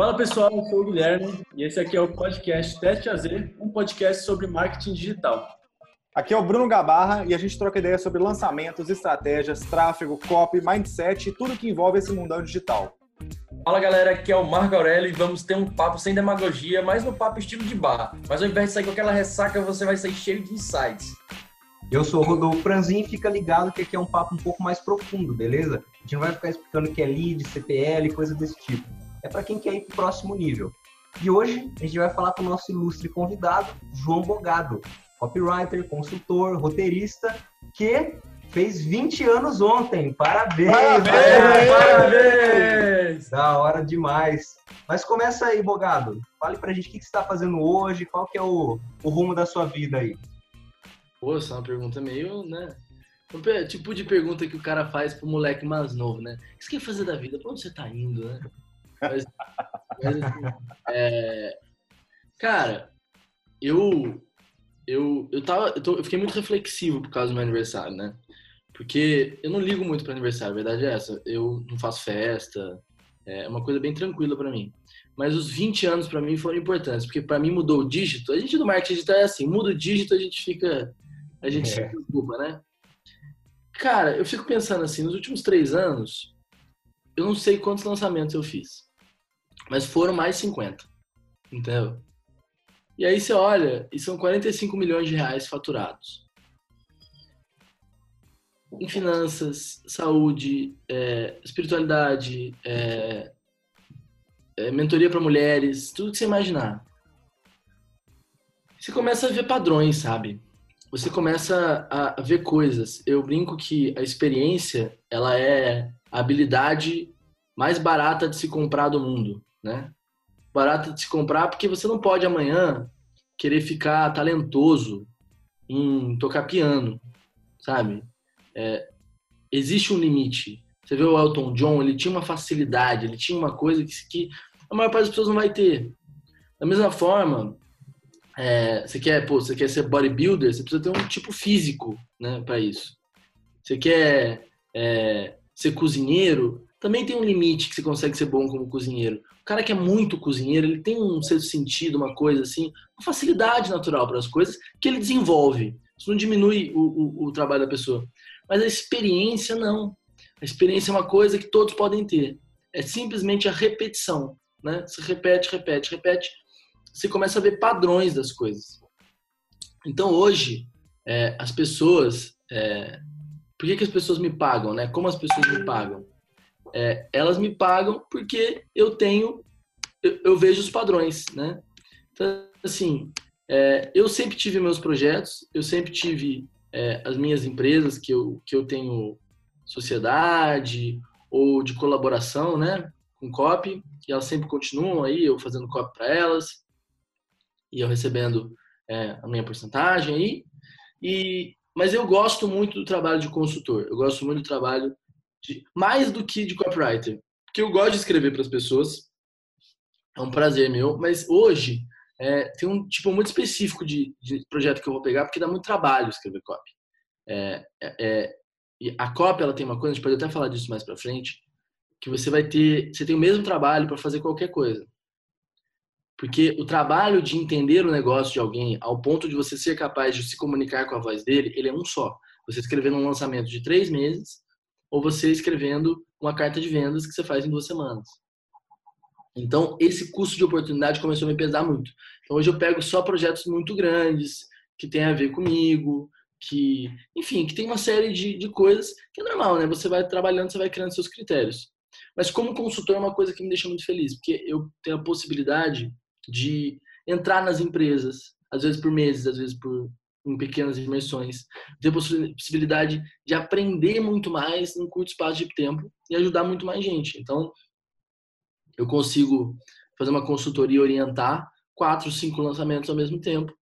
Fala pessoal, eu sou o Guilherme e esse aqui é o podcast Teste AZ, um podcast sobre marketing digital. Aqui é o Bruno Gabarra e a gente troca ideias sobre lançamentos, estratégias, tráfego, copy, mindset e tudo que envolve esse mundão digital. Fala galera, aqui é o Marco Aurélio e vamos ter um papo sem demagogia, mas no papo estilo de bar. Mas ao invés de sair com aquela ressaca, você vai sair cheio de insights. Eu sou o Rodolfo Franzin e fica ligado que aqui é um papo um pouco mais profundo, beleza? A gente não vai ficar explicando o que é lead, CPL, coisa desse tipo. É para quem quer ir para o próximo nível. E hoje a gente vai falar com o nosso ilustre convidado, João Bogado, copywriter, consultor, roteirista, que fez 20 anos ontem. Parabéns! Parabéns! Parabéns! Da hora demais. Mas começa aí, Bogado. Fale pra gente o que você está fazendo hoje, qual que é o, o rumo da sua vida aí. Pô, essa é uma pergunta meio, né? Tipo de pergunta que o cara faz pro moleque mais novo, né? O que você quer fazer da vida? Pra onde você tá indo, né? Mas, mas assim, é... Cara, eu eu, eu, tava, eu, tô, eu, fiquei muito reflexivo por causa do meu aniversário, né? Porque eu não ligo muito para aniversário, a verdade é essa. Eu não faço festa, é uma coisa bem tranquila para mim. Mas os 20 anos para mim foram importantes, porque para mim mudou o dígito. A gente do marketing digital é assim, muda o dígito, a gente fica a gente é. se preocupa, né? Cara, eu fico pensando assim, nos últimos três anos, eu não sei quantos lançamentos eu fiz, mas foram mais 50, entendeu? E aí você olha, e são 45 milhões de reais faturados. Em finanças, saúde, é, espiritualidade, é, é, mentoria para mulheres, tudo que você imaginar. Você começa a ver padrões, sabe? Você começa a ver coisas. Eu brinco que a experiência, ela é a habilidade mais barata de se comprar do mundo, né? barata de se comprar, porque você não pode amanhã querer ficar talentoso em tocar piano, sabe? É, existe um limite. Você vê o Elton John, ele tinha uma facilidade, ele tinha uma coisa que, que a maior parte das pessoas não vai ter. Da mesma forma, é, você quer, pô, você quer ser bodybuilder, você precisa ter um tipo físico, né, para isso. Você quer é, ser cozinheiro, também tem um limite que você consegue ser bom como cozinheiro. Cara que é muito cozinheiro, ele tem um certo sentido, uma coisa assim, uma facilidade natural para as coisas que ele desenvolve. Isso não diminui o, o, o trabalho da pessoa. Mas a experiência, não. A experiência é uma coisa que todos podem ter. É simplesmente a repetição. Né? Você repete, repete, repete. Você começa a ver padrões das coisas. Então, hoje, é, as pessoas. É, por que, que as pessoas me pagam? Né? Como as pessoas me pagam? É, elas me pagam porque eu tenho, eu, eu vejo os padrões, né? Então, assim, é, eu sempre tive meus projetos, eu sempre tive é, as minhas empresas que eu, que eu tenho sociedade ou de colaboração, né? Com copy, e elas sempre continuam aí, eu fazendo copy para elas, e eu recebendo é, a minha porcentagem aí. E, mas eu gosto muito do trabalho de consultor, eu gosto muito do trabalho de, mais do que de copywriter. Porque eu gosto de escrever para as pessoas, é um prazer meu, mas hoje é, tem um tipo muito específico de, de, projeto que eu vou pegar, porque dá muito trabalho escrever copy. É, é, é a copy ela tem uma coisa, a gente pode até falar disso mais para frente, que você vai ter, você tem o mesmo trabalho para fazer qualquer coisa. Porque o trabalho de entender o negócio de alguém ao ponto de você ser capaz de se comunicar com a voz dele, ele é um só. Você escrevendo um lançamento de três meses, ou você escrevendo uma carta de vendas que você faz em duas semanas. Então, esse custo de oportunidade começou a me pesar muito. Então, hoje eu pego só projetos muito grandes, que tem a ver comigo, que, enfim, que tem uma série de, de coisas que é normal, né? Você vai trabalhando, você vai criando seus critérios. Mas como consultor é uma coisa que me deixa muito feliz, porque eu tenho a possibilidade de entrar nas empresas, às vezes por meses, às vezes por em pequenas imersões, ter a possibilidade de aprender muito mais em curto espaço de tempo e ajudar muito mais gente. Então, eu consigo fazer uma consultoria e orientar quatro, cinco lançamentos ao mesmo tempo.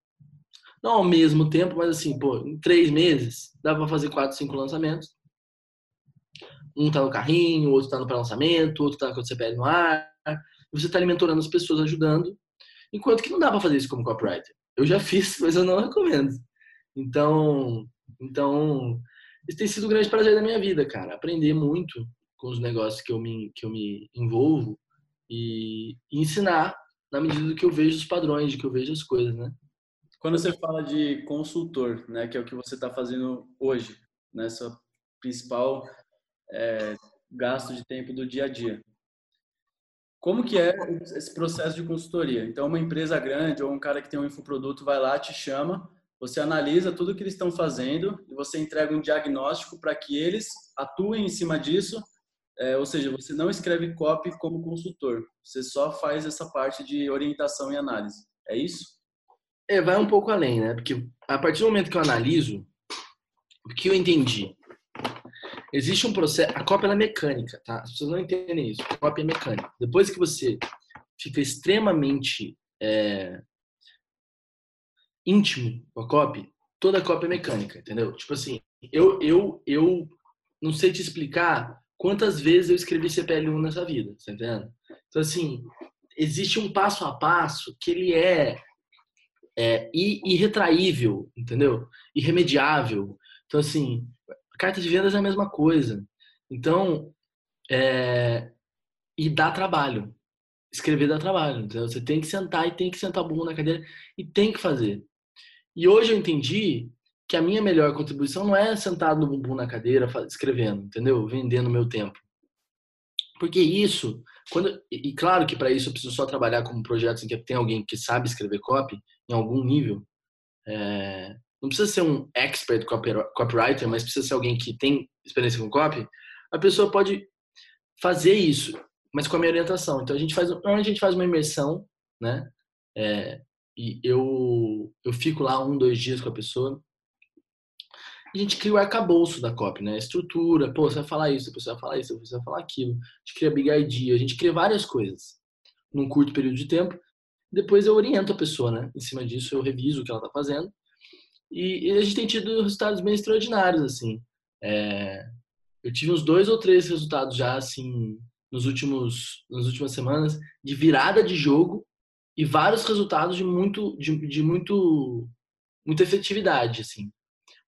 Não ao mesmo tempo, mas assim, pô, em três meses dá para fazer quatro, cinco lançamentos. Um tá no carrinho, outro tá no pré-lançamento, outro tá com o CPL no ar. Você tá alimentando as pessoas, ajudando. Enquanto que não dá para fazer isso como copywriter. Eu já fiz, mas eu não recomendo. Então, então isso tem sido um grande prazer da minha vida, cara. Aprender muito com os negócios que eu me, que eu me envolvo e, e ensinar na medida do que eu vejo os padrões, de que eu vejo as coisas, né? Quando você fala de consultor, né, que é o que você está fazendo hoje, né, seu principal é, gasto de tempo do dia a dia. Como que é esse processo de consultoria? Então, uma empresa grande ou um cara que tem um infoproduto vai lá, te chama, você analisa tudo que eles estão fazendo e você entrega um diagnóstico para que eles atuem em cima disso. É, ou seja, você não escreve copy como consultor, você só faz essa parte de orientação e análise. É isso? É, vai um pouco além, né? Porque a partir do momento que eu analiso, o que eu entendi? Existe um processo. A cópia é mecânica, tá? As pessoas não entendem isso. A cópia é mecânica. Depois que você fica extremamente é, íntimo com a cópia, toda a cópia é mecânica, entendeu? Tipo assim, eu, eu, eu não sei te explicar quantas vezes eu escrevi CPL1 nessa vida, tá entendendo? Então, assim, existe um passo a passo que ele é, é irretraível, entendeu? Irremediável. Então, assim, Carta de vendas é a mesma coisa. Então, é... e dá trabalho. Escrever dá trabalho. Então, você tem que sentar e tem que sentar o burro na cadeira e tem que fazer. E hoje eu entendi que a minha melhor contribuição não é sentado no bumbum na cadeira escrevendo, entendeu? Vendendo meu tempo. Porque isso, quando e claro que para isso eu preciso só trabalhar com projetos em que tem alguém que sabe escrever copy em algum nível. É, não precisa ser um expert copywriter, mas precisa ser alguém que tem experiência com copy, a pessoa pode fazer isso, mas com a minha orientação. Então a gente faz, a gente faz uma imersão, né? É, e eu eu fico lá um, dois dias com a pessoa. A gente cria o arcabouço da copy, né? Estrutura, pô, você vai falar isso, pessoa vai falar isso, você vai falar aquilo. A gente cria big idea, a gente cria várias coisas num curto período de tempo. Depois eu oriento a pessoa, né? Em cima disso eu reviso o que ela tá fazendo e, e a gente tem tido resultados bem extraordinários, assim. É, eu tive uns dois ou três resultados já, assim, nos últimos, nas últimas semanas, de virada de jogo e vários resultados de muito, de, de muito, muita efetividade, assim.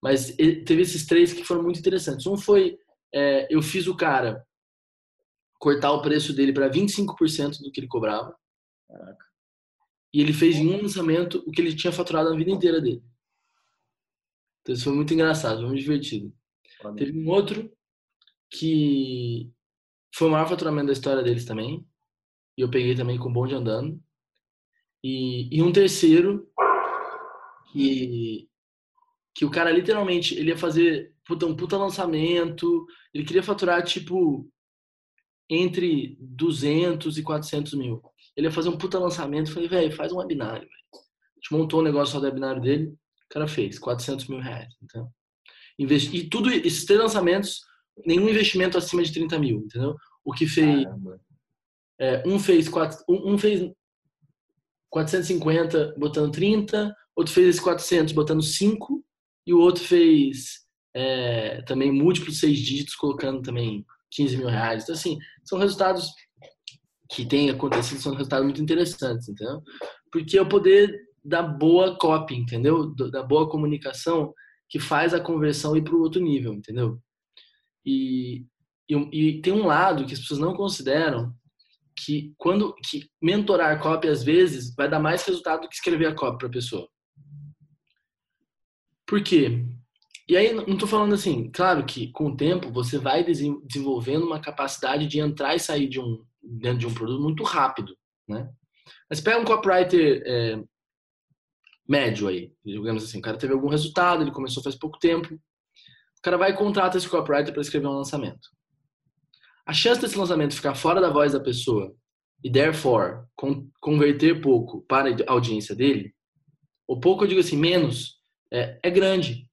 Mas teve esses três que foram muito interessantes. Um foi, é, eu fiz o cara cortar o preço dele para 25% do que ele cobrava. Caraca. E ele fez em um lançamento o que ele tinha faturado a vida inteira dele. Então isso foi muito engraçado, muito divertido. Teve um outro que foi o maior faturamento da história deles também. E eu peguei também com o bonde andando. E, e um terceiro que, que o cara literalmente ele ia fazer puta, um puta lançamento. Ele queria faturar tipo entre 200 e 400 mil. Ele ia fazer um puta lançamento. Falei, velho, faz um webinário. Véio. A gente montou um negócio só do webinário dele. O cara fez 400 mil reais. Então, investi, e tudo, esses três lançamentos, nenhum investimento acima de 30 mil, entendeu? O que fez. É, um fez quatro, um, um fez 450 botando 30, outro fez esse 400 botando 5 e o outro fez é, também múltiplos seis dígitos colocando também 15 mil reais. Então, assim, são resultados que têm acontecido, são resultados muito interessantes, entendeu? Porque é o poder da boa copy, entendeu? Da boa comunicação que faz a conversão ir para o outro nível, entendeu? E, e, e, tem um lado que as pessoas não consideram que quando que mentorar copy às vezes vai dar mais resultado do que escrever a copy para a pessoa. Por quê? E aí não estou falando assim, claro que com o tempo você vai desenvolvendo uma capacidade de entrar e sair de um dentro de um produto muito rápido, né? Mas pega um copywriter é, médio aí, digamos assim, o cara teve algum resultado, ele começou faz pouco tempo, o cara vai e contrata esse copywriter para escrever um lançamento. A chance desse lançamento ficar fora da voz da pessoa e, therefore, converter pouco para a audiência dele, ou pouco eu digo assim, menos, é, é grande.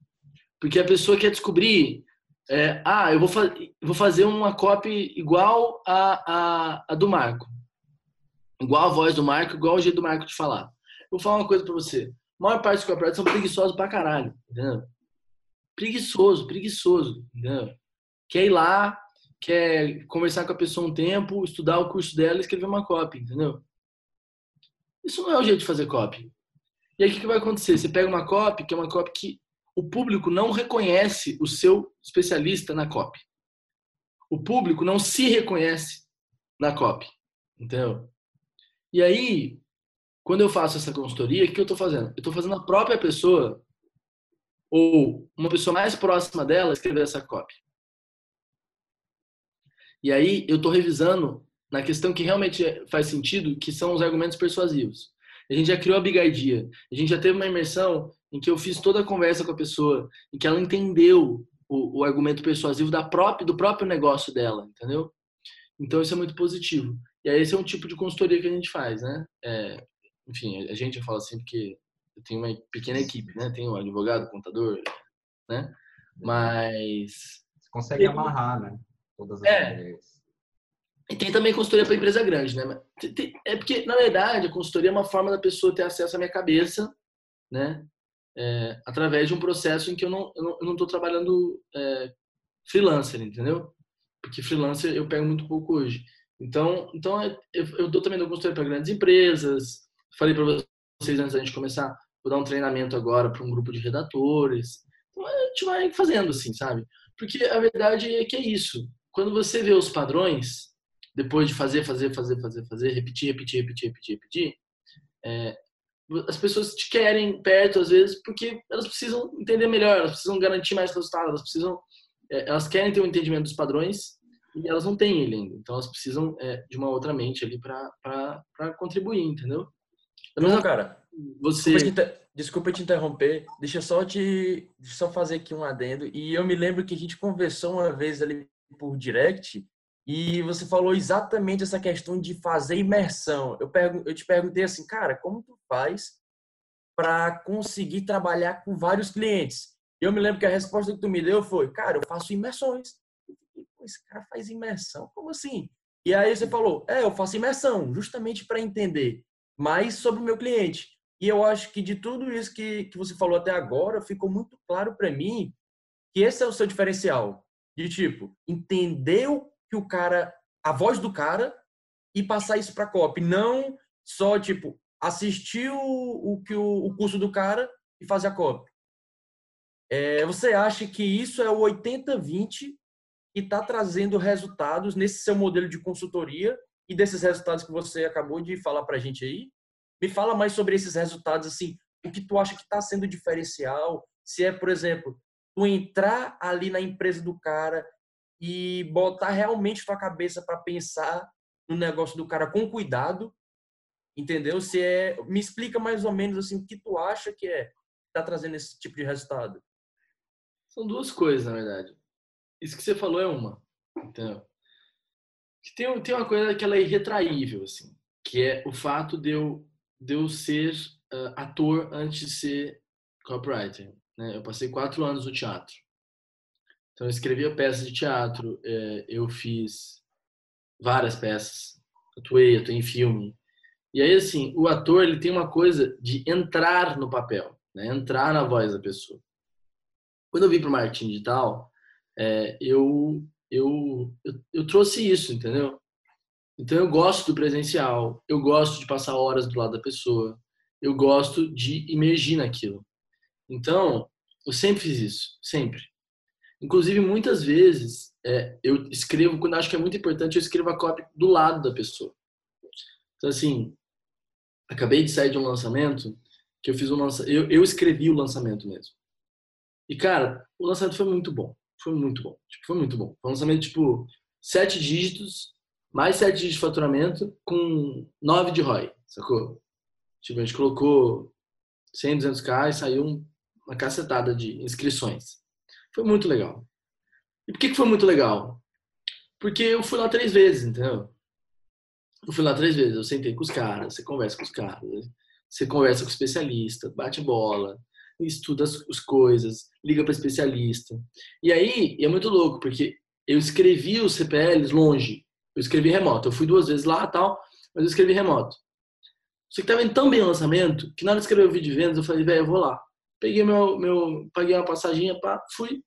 Porque a pessoa quer descobrir, é, ah, eu vou, fa vou fazer uma copy igual a, a, a do Marco. Igual a voz do Marco, igual o jeito do Marco de falar. Vou falar uma coisa para você a maior parte dos corporados são preguiçosos pra caralho, entendeu? Preguiçoso, preguiçoso, entendeu? Quer ir lá, quer conversar com a pessoa um tempo, estudar o curso dela e escrever uma cópia, entendeu? Isso não é o jeito de fazer copy. E aí o que, que vai acontecer? Você pega uma copy, que é uma copy que o público não reconhece o seu especialista na copy. O público não se reconhece na copy. Entendeu? E aí, quando eu faço essa consultoria, o que eu estou fazendo? Eu estou fazendo a própria pessoa ou uma pessoa mais próxima dela escrever essa cópia. E aí eu estou revisando na questão que realmente faz sentido, que são os argumentos persuasivos. A gente já criou a Big Idea. A gente já teve uma imersão em que eu fiz toda a conversa com a pessoa, em que ela entendeu o, o argumento persuasivo da própria, do próprio negócio dela, entendeu? Então isso é muito positivo. E aí esse é um tipo de consultoria que a gente faz, né? É, enfim, a gente fala assim porque eu tenho uma pequena equipe, né? Tenho um advogado, contador, né? Mas você consegue amarrar, né? Todas as é. E tem também consultoria para empresa grande, né? É porque, na verdade, a consultoria é uma forma da pessoa ter acesso à minha cabeça, né? É, através de um processo em que eu não estou não, não trabalhando é, freelancer, entendeu? Porque freelancer eu pego muito pouco hoje. Então, então é, eu, eu dou também consultoria para grandes empresas. Falei para vocês antes da gente começar, vou dar um treinamento agora para um grupo de redatores. Então, a gente vai fazendo assim, sabe? Porque a verdade é que é isso. Quando você vê os padrões, depois de fazer, fazer, fazer, fazer, fazer, repetir, repetir, repetir, repetir, repetir, é, as pessoas te querem perto às vezes porque elas precisam entender melhor, elas precisam garantir mais resultado, elas precisam, é, elas querem ter um entendimento dos padrões e elas não têm ele ainda. Então elas precisam é, de uma outra mente ali para contribuir, entendeu? Não, cara. Você. Desculpa te, desculpa te interromper. Deixa só te, deixa só fazer aqui um adendo. E eu me lembro que a gente conversou uma vez ali por direct e você falou exatamente essa questão de fazer imersão. Eu, eu te perguntei assim, cara, como tu faz para conseguir trabalhar com vários clientes? Eu me lembro que a resposta que tu me deu foi, cara, eu faço imersões. Esse cara faz imersão? Como assim? E aí você falou, é, eu faço imersão, justamente para entender mais sobre o meu cliente. E eu acho que de tudo isso que, que você falou até agora, ficou muito claro para mim que esse é o seu diferencial. De tipo, entender o que o cara, a voz do cara e passar isso para copy, não só tipo assistir o, o que o, o, curso do cara e fazer a copy. É, você acha que isso é o 80-20 que está trazendo resultados nesse seu modelo de consultoria e desses resultados que você acabou de falar para a gente aí? Me fala mais sobre esses resultados, assim, o que tu acha que está sendo diferencial? Se é, por exemplo, tu entrar ali na empresa do cara e botar realmente tua cabeça para pensar no negócio do cara com cuidado, entendeu? Se é, me explica mais ou menos assim o que tu acha que é tá trazendo esse tipo de resultado. São duas coisas, na verdade. Isso que você falou é uma, entendeu? Que tem, tem uma coisa que ela é irretraível, assim, que é o fato de eu, de eu ser uh, ator antes de ser copywriter. Né? Eu passei quatro anos no teatro. Então, eu escrevia peças de teatro, é, eu fiz várias peças, atuei, atuei em filme. E aí, assim, o ator ele tem uma coisa de entrar no papel, né? entrar na voz da pessoa. Quando eu vim para o marketing digital, é, eu, eu, eu, eu trouxe isso, entendeu? Então, eu gosto do presencial, eu gosto de passar horas do lado da pessoa, eu gosto de imergir naquilo. Então, eu sempre fiz isso, sempre. Inclusive, muitas vezes, é, eu escrevo, quando acho que é muito importante, eu escrevo a cópia do lado da pessoa. Então, assim, acabei de sair de um lançamento, que eu fiz um lançamento, eu, eu escrevi o lançamento mesmo. E, cara, o lançamento foi muito bom. Foi muito bom. Tipo, foi muito bom. Foi um lançamento, tipo, sete dígitos, mais sete dígitos de faturamento, com nove de ROI, sacou? Tipo, a gente colocou 100, 200k e saiu uma cacetada de inscrições. Foi muito legal. E por que, que foi muito legal? Porque eu fui lá três vezes, entendeu? Eu fui lá três vezes, eu sentei com os caras, você conversa com os caras, você conversa com o especialista, bate bola, estuda as, as coisas, liga para especialista. E aí, é muito louco, porque eu escrevi os CPLs longe, eu escrevi remoto. Eu fui duas vezes lá tal, mas eu escrevi remoto. Só que tava indo tão bem o lançamento que na hora de escrever o vídeo de vendas, eu falei, velho, eu vou lá. Peguei meu, meu, paguei uma passaginha, pá, fui.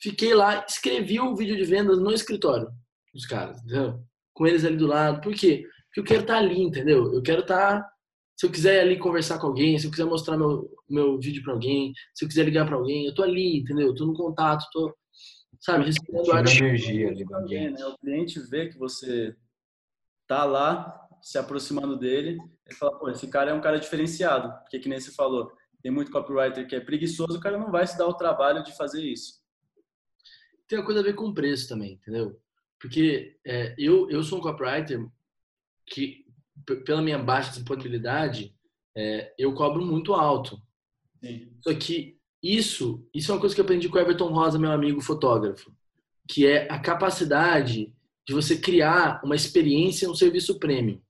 Fiquei lá, escrevi o vídeo de vendas no escritório dos caras, entendeu? Com eles ali do lado. Por quê? Porque eu quero estar tá ali, entendeu? Eu quero estar. Tá, se eu quiser ali conversar com alguém, se eu quiser mostrar meu, meu vídeo para alguém, se eu quiser ligar para alguém, eu tô ali, entendeu? Eu tô no contato, tô, sabe, respirando ar. energia ali do ambiente. Né? O cliente vê que você tá lá se aproximando dele, ele fala, pô, esse cara é um cara diferenciado, porque que nem você falou, tem muito copywriter que é preguiçoso, o cara não vai se dar o trabalho de fazer isso. Tem uma coisa a ver com preço também, entendeu? Porque é, eu, eu sou um copywriter que, pela minha baixa disponibilidade, é, eu cobro muito alto. Sim. Só que isso, isso é uma coisa que eu aprendi com o Everton Rosa, meu amigo fotógrafo, que é a capacidade de você criar uma experiência, um serviço premium.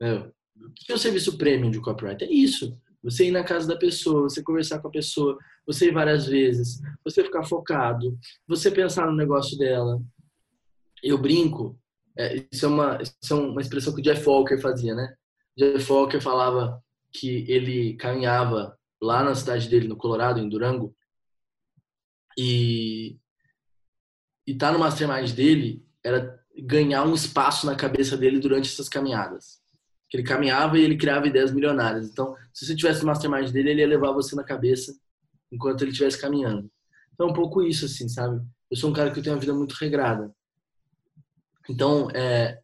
É, o que é o serviço premium de copyright? É isso. Você ir na casa da pessoa, você conversar com a pessoa, você ir várias vezes, você ficar focado, você pensar no negócio dela. Eu brinco, é, isso, é uma, isso é uma expressão que o Jeff Walker fazia, né? Jeff Walker falava que ele caminhava lá na cidade dele, no Colorado, em Durango, e, e tá no mastermind dele era ganhar um espaço na cabeça dele durante essas caminhadas. Que ele caminhava e ele criava ideias milionárias. Então, se você tivesse no mastermind dele, ele ia levar você na cabeça enquanto ele estivesse caminhando. Então, é um pouco isso, assim, sabe? Eu sou um cara que eu tenho uma vida muito regrada. Então, é,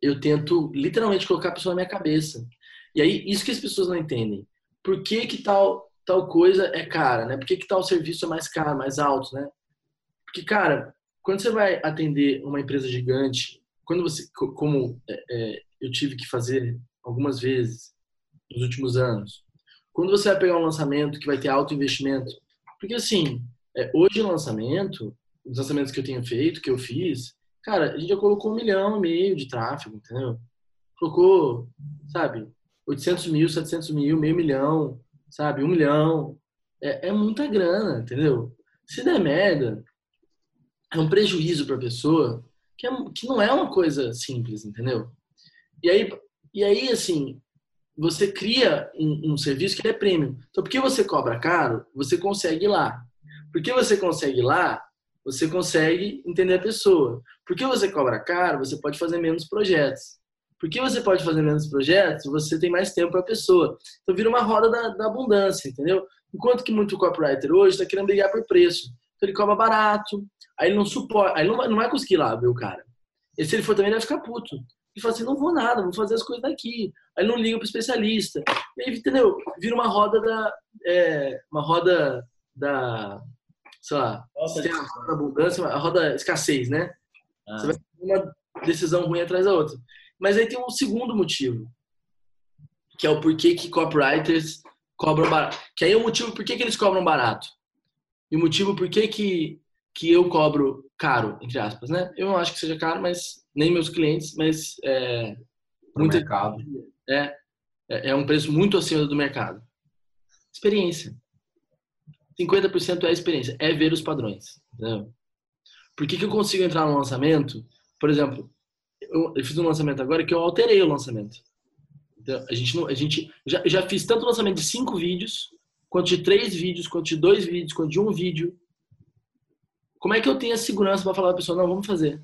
eu tento literalmente colocar a pessoa na minha cabeça. E aí, isso que as pessoas não entendem. Por que que tal, tal coisa é cara, né? Por que que tal serviço é mais caro, mais alto, né? Porque, cara, quando você vai atender uma empresa gigante, quando você, como é, é, eu tive que fazer algumas vezes nos últimos anos, quando você vai pegar um lançamento que vai ter alto investimento, porque assim, é, hoje o lançamento, os lançamentos que eu tenho feito, que eu fiz, cara, a gente já colocou um milhão e meio de tráfego, entendeu? Colocou, sabe, 800 mil, 700 mil, meio milhão, sabe, um milhão. É, é muita grana, entendeu? Se der merda, é um prejuízo para a pessoa que, é, que não é uma coisa simples, entendeu? E aí, e aí assim, você cria um, um serviço que é premium. Então, porque você cobra caro, você consegue ir lá. Porque você consegue ir lá, você consegue entender a pessoa. Porque você cobra caro, você pode fazer menos projetos. Porque você pode fazer menos projetos, você tem mais tempo para a pessoa. Então vira uma roda da, da, abundância, entendeu? Enquanto que muito copywriter hoje está querendo brigar por preço. Então ele cobra barato, Aí ele não suporta, aí ele não vai, não vai conseguir lá ver o cara. E se ele for também, ele vai ficar puto. E fala assim, não vou nada, vou fazer as coisas daqui. Aí não liga pro especialista. E aí, entendeu? Vira uma roda da... É, uma roda da... Sei lá, Nossa, tem a roda abundância, a roda escassez, né? Ah. Você vai uma decisão ruim atrás da outra. Mas aí tem um segundo motivo, que é o porquê que copywriters cobram barato. Que aí é o motivo por que, que eles cobram barato. E o motivo por que, que eu cobro caro, entre aspas, né? Eu não acho que seja caro, mas nem meus clientes, mas é, muito mercado. É, é, é um preço muito acima do mercado. Experiência. 50% é experiência, é ver os padrões. Entendeu? Por que, que eu consigo entrar no lançamento? Por exemplo, eu, eu fiz um lançamento agora que eu alterei o lançamento. Então, a gente, não, a gente já, já fiz tanto lançamento de cinco vídeos, quanto de três vídeos, quanto de dois vídeos, quanto de um vídeo. Como é que eu tenho a segurança para falar para a pessoa, não, vamos fazer?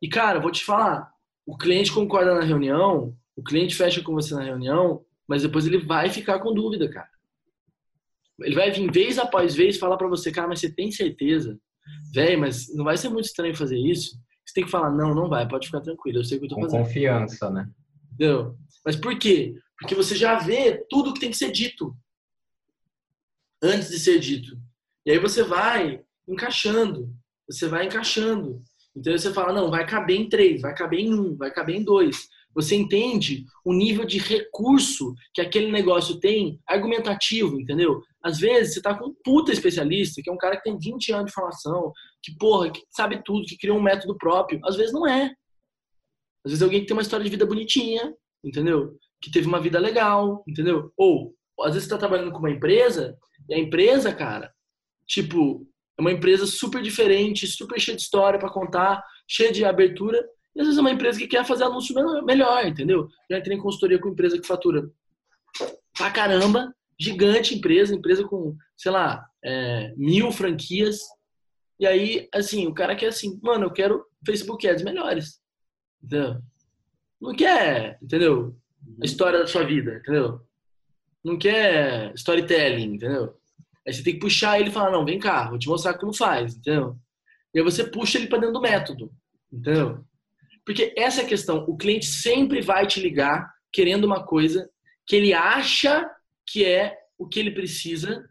E, cara, vou te falar, o cliente concorda na reunião, o cliente fecha com você na reunião, mas depois ele vai ficar com dúvida, cara. Ele vai vir vez após vez falar para você, cara, mas você tem certeza? Véi, mas não vai ser muito estranho fazer isso? Você tem que falar, não, não vai, pode ficar tranquilo, eu sei o que eu tô com fazendo. confiança, né? Entendeu? Mas por quê? Porque você já vê tudo que tem que ser dito antes de ser dito. E aí você vai encaixando. Você vai encaixando. Então você fala, não, vai caber em três, vai caber em um, vai caber em dois. Você entende o nível de recurso que aquele negócio tem argumentativo, entendeu? Às vezes você tá com um puta especialista, que é um cara que tem 20 anos de formação, que, porra, que sabe tudo, que criou um método próprio. Às vezes não é. Às vezes alguém que tem uma história de vida bonitinha, entendeu? Que teve uma vida legal, entendeu? Ou, às vezes você tá trabalhando com uma empresa, e a empresa, cara, tipo, é uma empresa super diferente, super cheia de história para contar, cheia de abertura. E às vezes é uma empresa que quer fazer anúncio melhor, entendeu? Já entrei em consultoria com empresa que fatura pra caramba, gigante empresa, empresa com, sei lá, é, mil franquias. E aí, assim, o cara quer assim, mano, eu quero Facebook Ads melhores. Entendeu? Não quer, entendeu? A história da sua vida, entendeu? Não quer storytelling, entendeu? Aí você tem que puxar ele e falar, não, vem cá, vou te mostrar como faz, entendeu? E aí você puxa ele para dentro do método, entendeu? Porque essa é a questão. O cliente sempre vai te ligar querendo uma coisa que ele acha que é o que ele precisa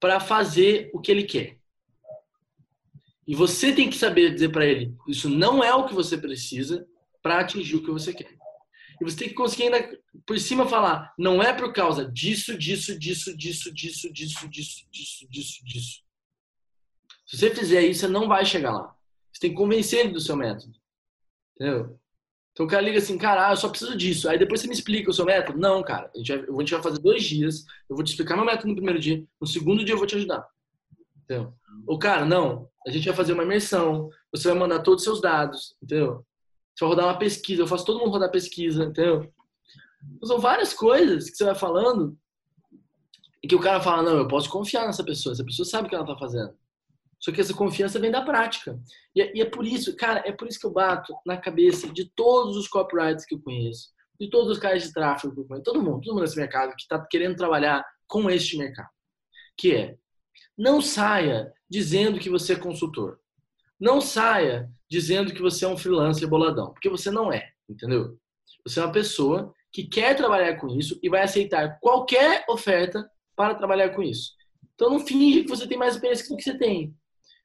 para fazer o que ele quer. E você tem que saber dizer para ele: isso não é o que você precisa para atingir o que você quer. E você tem que conseguir ainda por cima falar: não é por causa disso, disso, disso, disso, disso, disso, disso, disso, disso, disso. Se você fizer isso, você não vai chegar lá. Você tem que convencer ele do seu método. Entendeu? Então o cara liga assim, cara, ah, eu só preciso disso. Aí depois você me explica o seu método. Não, cara, a gente, vai, a gente vai fazer dois dias. Eu vou te explicar meu método no primeiro dia. No segundo dia eu vou te ajudar. Entendeu? O cara, não, a gente vai fazer uma imersão. Você vai mandar todos os seus dados. Entendeu? Você vai rodar uma pesquisa. Eu faço todo mundo rodar pesquisa. Entendeu? Então, são várias coisas que você vai falando e que o cara fala, não, eu posso confiar nessa pessoa. Essa pessoa sabe o que ela tá fazendo. Só que essa confiança vem da prática. E é, e é, por isso, cara, é por isso que eu bato na cabeça de todos os copywriters que eu conheço, de todos os caras de tráfego que eu conheço, todo mundo, todo mundo nesse mercado que está querendo trabalhar com este mercado. Que é, não saia dizendo que você é consultor. Não saia dizendo que você é um freelancer boladão, porque você não é, entendeu? Você é uma pessoa que quer trabalhar com isso e vai aceitar qualquer oferta para trabalhar com isso. Então não finge que você tem mais experiência do que você tem.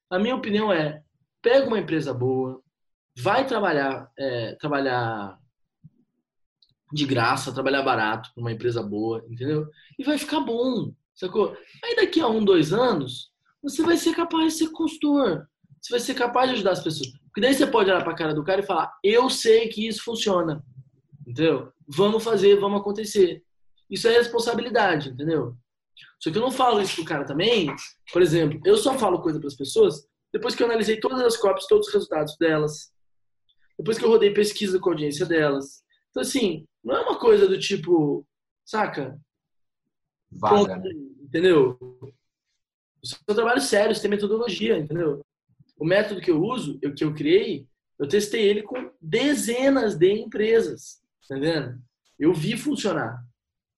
A minha opinião é, pega uma empresa boa, vai trabalhar, é, trabalhar de graça, trabalhar barato para uma empresa boa, entendeu? E vai ficar bom, sacou? Aí daqui a um, dois anos, você vai ser capaz de ser consultor. Você vai ser capaz de ajudar as pessoas. Porque daí você pode olhar para a cara do cara e falar: Eu sei que isso funciona. Entendeu? Vamos fazer, vamos acontecer. Isso é responsabilidade, entendeu? Só que eu não falo isso pro cara também. Por exemplo, eu só falo coisa para as pessoas depois que eu analisei todas as copies, todos os resultados delas. Depois que eu rodei pesquisa com a audiência delas. Então, assim, não é uma coisa do tipo, saca? Vaga, né? Entendeu? Isso é um trabalho sério, isso tem metodologia, entendeu? O método que eu uso, eu, que eu criei, eu testei ele com dezenas de empresas, tá entendendo? Eu vi funcionar.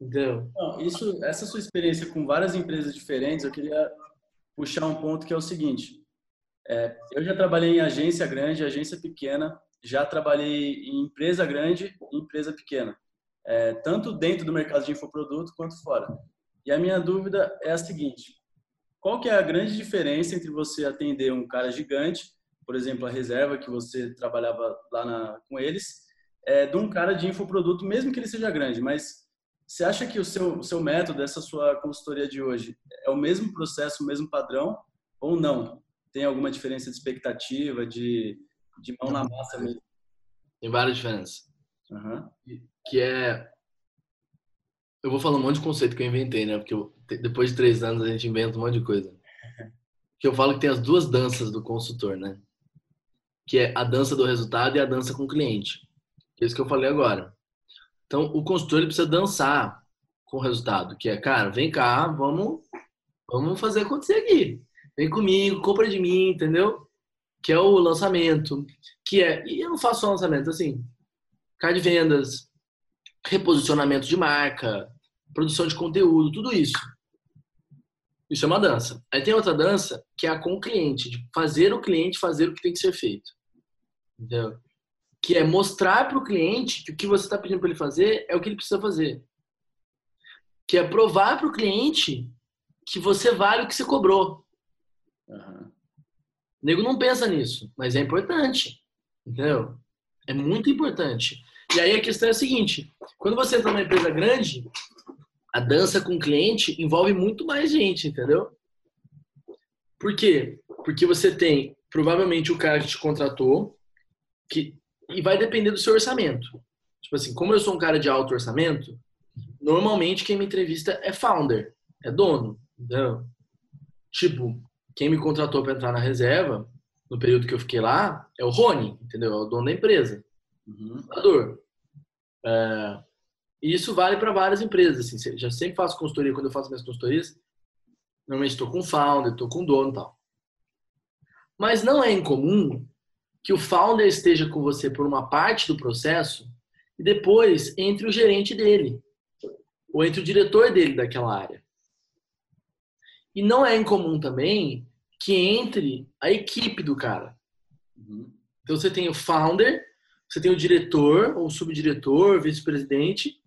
Entendeu? Não, isso, essa sua experiência com várias empresas diferentes, eu queria puxar um ponto que é o seguinte. É, eu já trabalhei em agência grande, agência pequena, já trabalhei em empresa grande e empresa pequena, é, tanto dentro do mercado de infoproduto quanto fora. E a minha dúvida é a seguinte: qual que é a grande diferença entre você atender um cara gigante, por exemplo, a reserva que você trabalhava lá na, com eles, é, de um cara de infoproduto, mesmo que ele seja grande, mas você acha que o seu, o seu método, essa sua consultoria de hoje, é o mesmo processo, o mesmo padrão ou não? Tem alguma diferença de expectativa, de, de mão na massa mesmo? Tem várias diferenças. Uhum. Que é. Eu vou falar um monte de conceito que eu inventei, né? Porque eu, depois de três anos a gente inventa um monte de coisa. Que eu falo que tem as duas danças do consultor, né? Que é a dança do resultado e a dança com o cliente. Que é isso que eu falei agora. Então, o consultor ele precisa dançar com o resultado, que é, cara, vem cá, vamos, vamos fazer acontecer aqui. Vem comigo, compra de mim, entendeu? Que é o lançamento, que é, e eu não faço só lançamento, assim, card de vendas, reposicionamento de marca, produção de conteúdo, tudo isso. Isso é uma dança. Aí tem outra dança que é a com o cliente, de fazer o cliente fazer o que tem que ser feito. Entendeu? que é mostrar para o cliente que o que você está pedindo para ele fazer é o que ele precisa fazer. Que é provar para o cliente que você vale o que você cobrou. Uhum. O nego não pensa nisso, mas é importante. Entendeu? É muito importante. E aí a questão é a seguinte: quando você entra numa empresa grande, a dança com o cliente envolve muito mais gente, entendeu? Por quê? Porque você tem provavelmente o cara que te contratou, que e vai depender do seu orçamento. Tipo assim, como eu sou um cara de alto orçamento, normalmente quem me entrevista é founder, é dono, entendeu? Tipo, quem me contratou para entrar na reserva, no período que eu fiquei lá, é o Rony, entendeu? É o dono da empresa. Uhum. É, e isso vale para várias empresas. Assim, já sempre faço consultoria, quando eu faço minhas consultorias, normalmente estou com founder, estou com dono e tal. Mas não é incomum que o founder esteja com você por uma parte do processo e depois entre o gerente dele ou entre o diretor dele daquela área. E não é incomum também que entre a equipe do cara. Uhum. Então você tem o founder você tem o diretor, ou subdiretor, vice-presidente,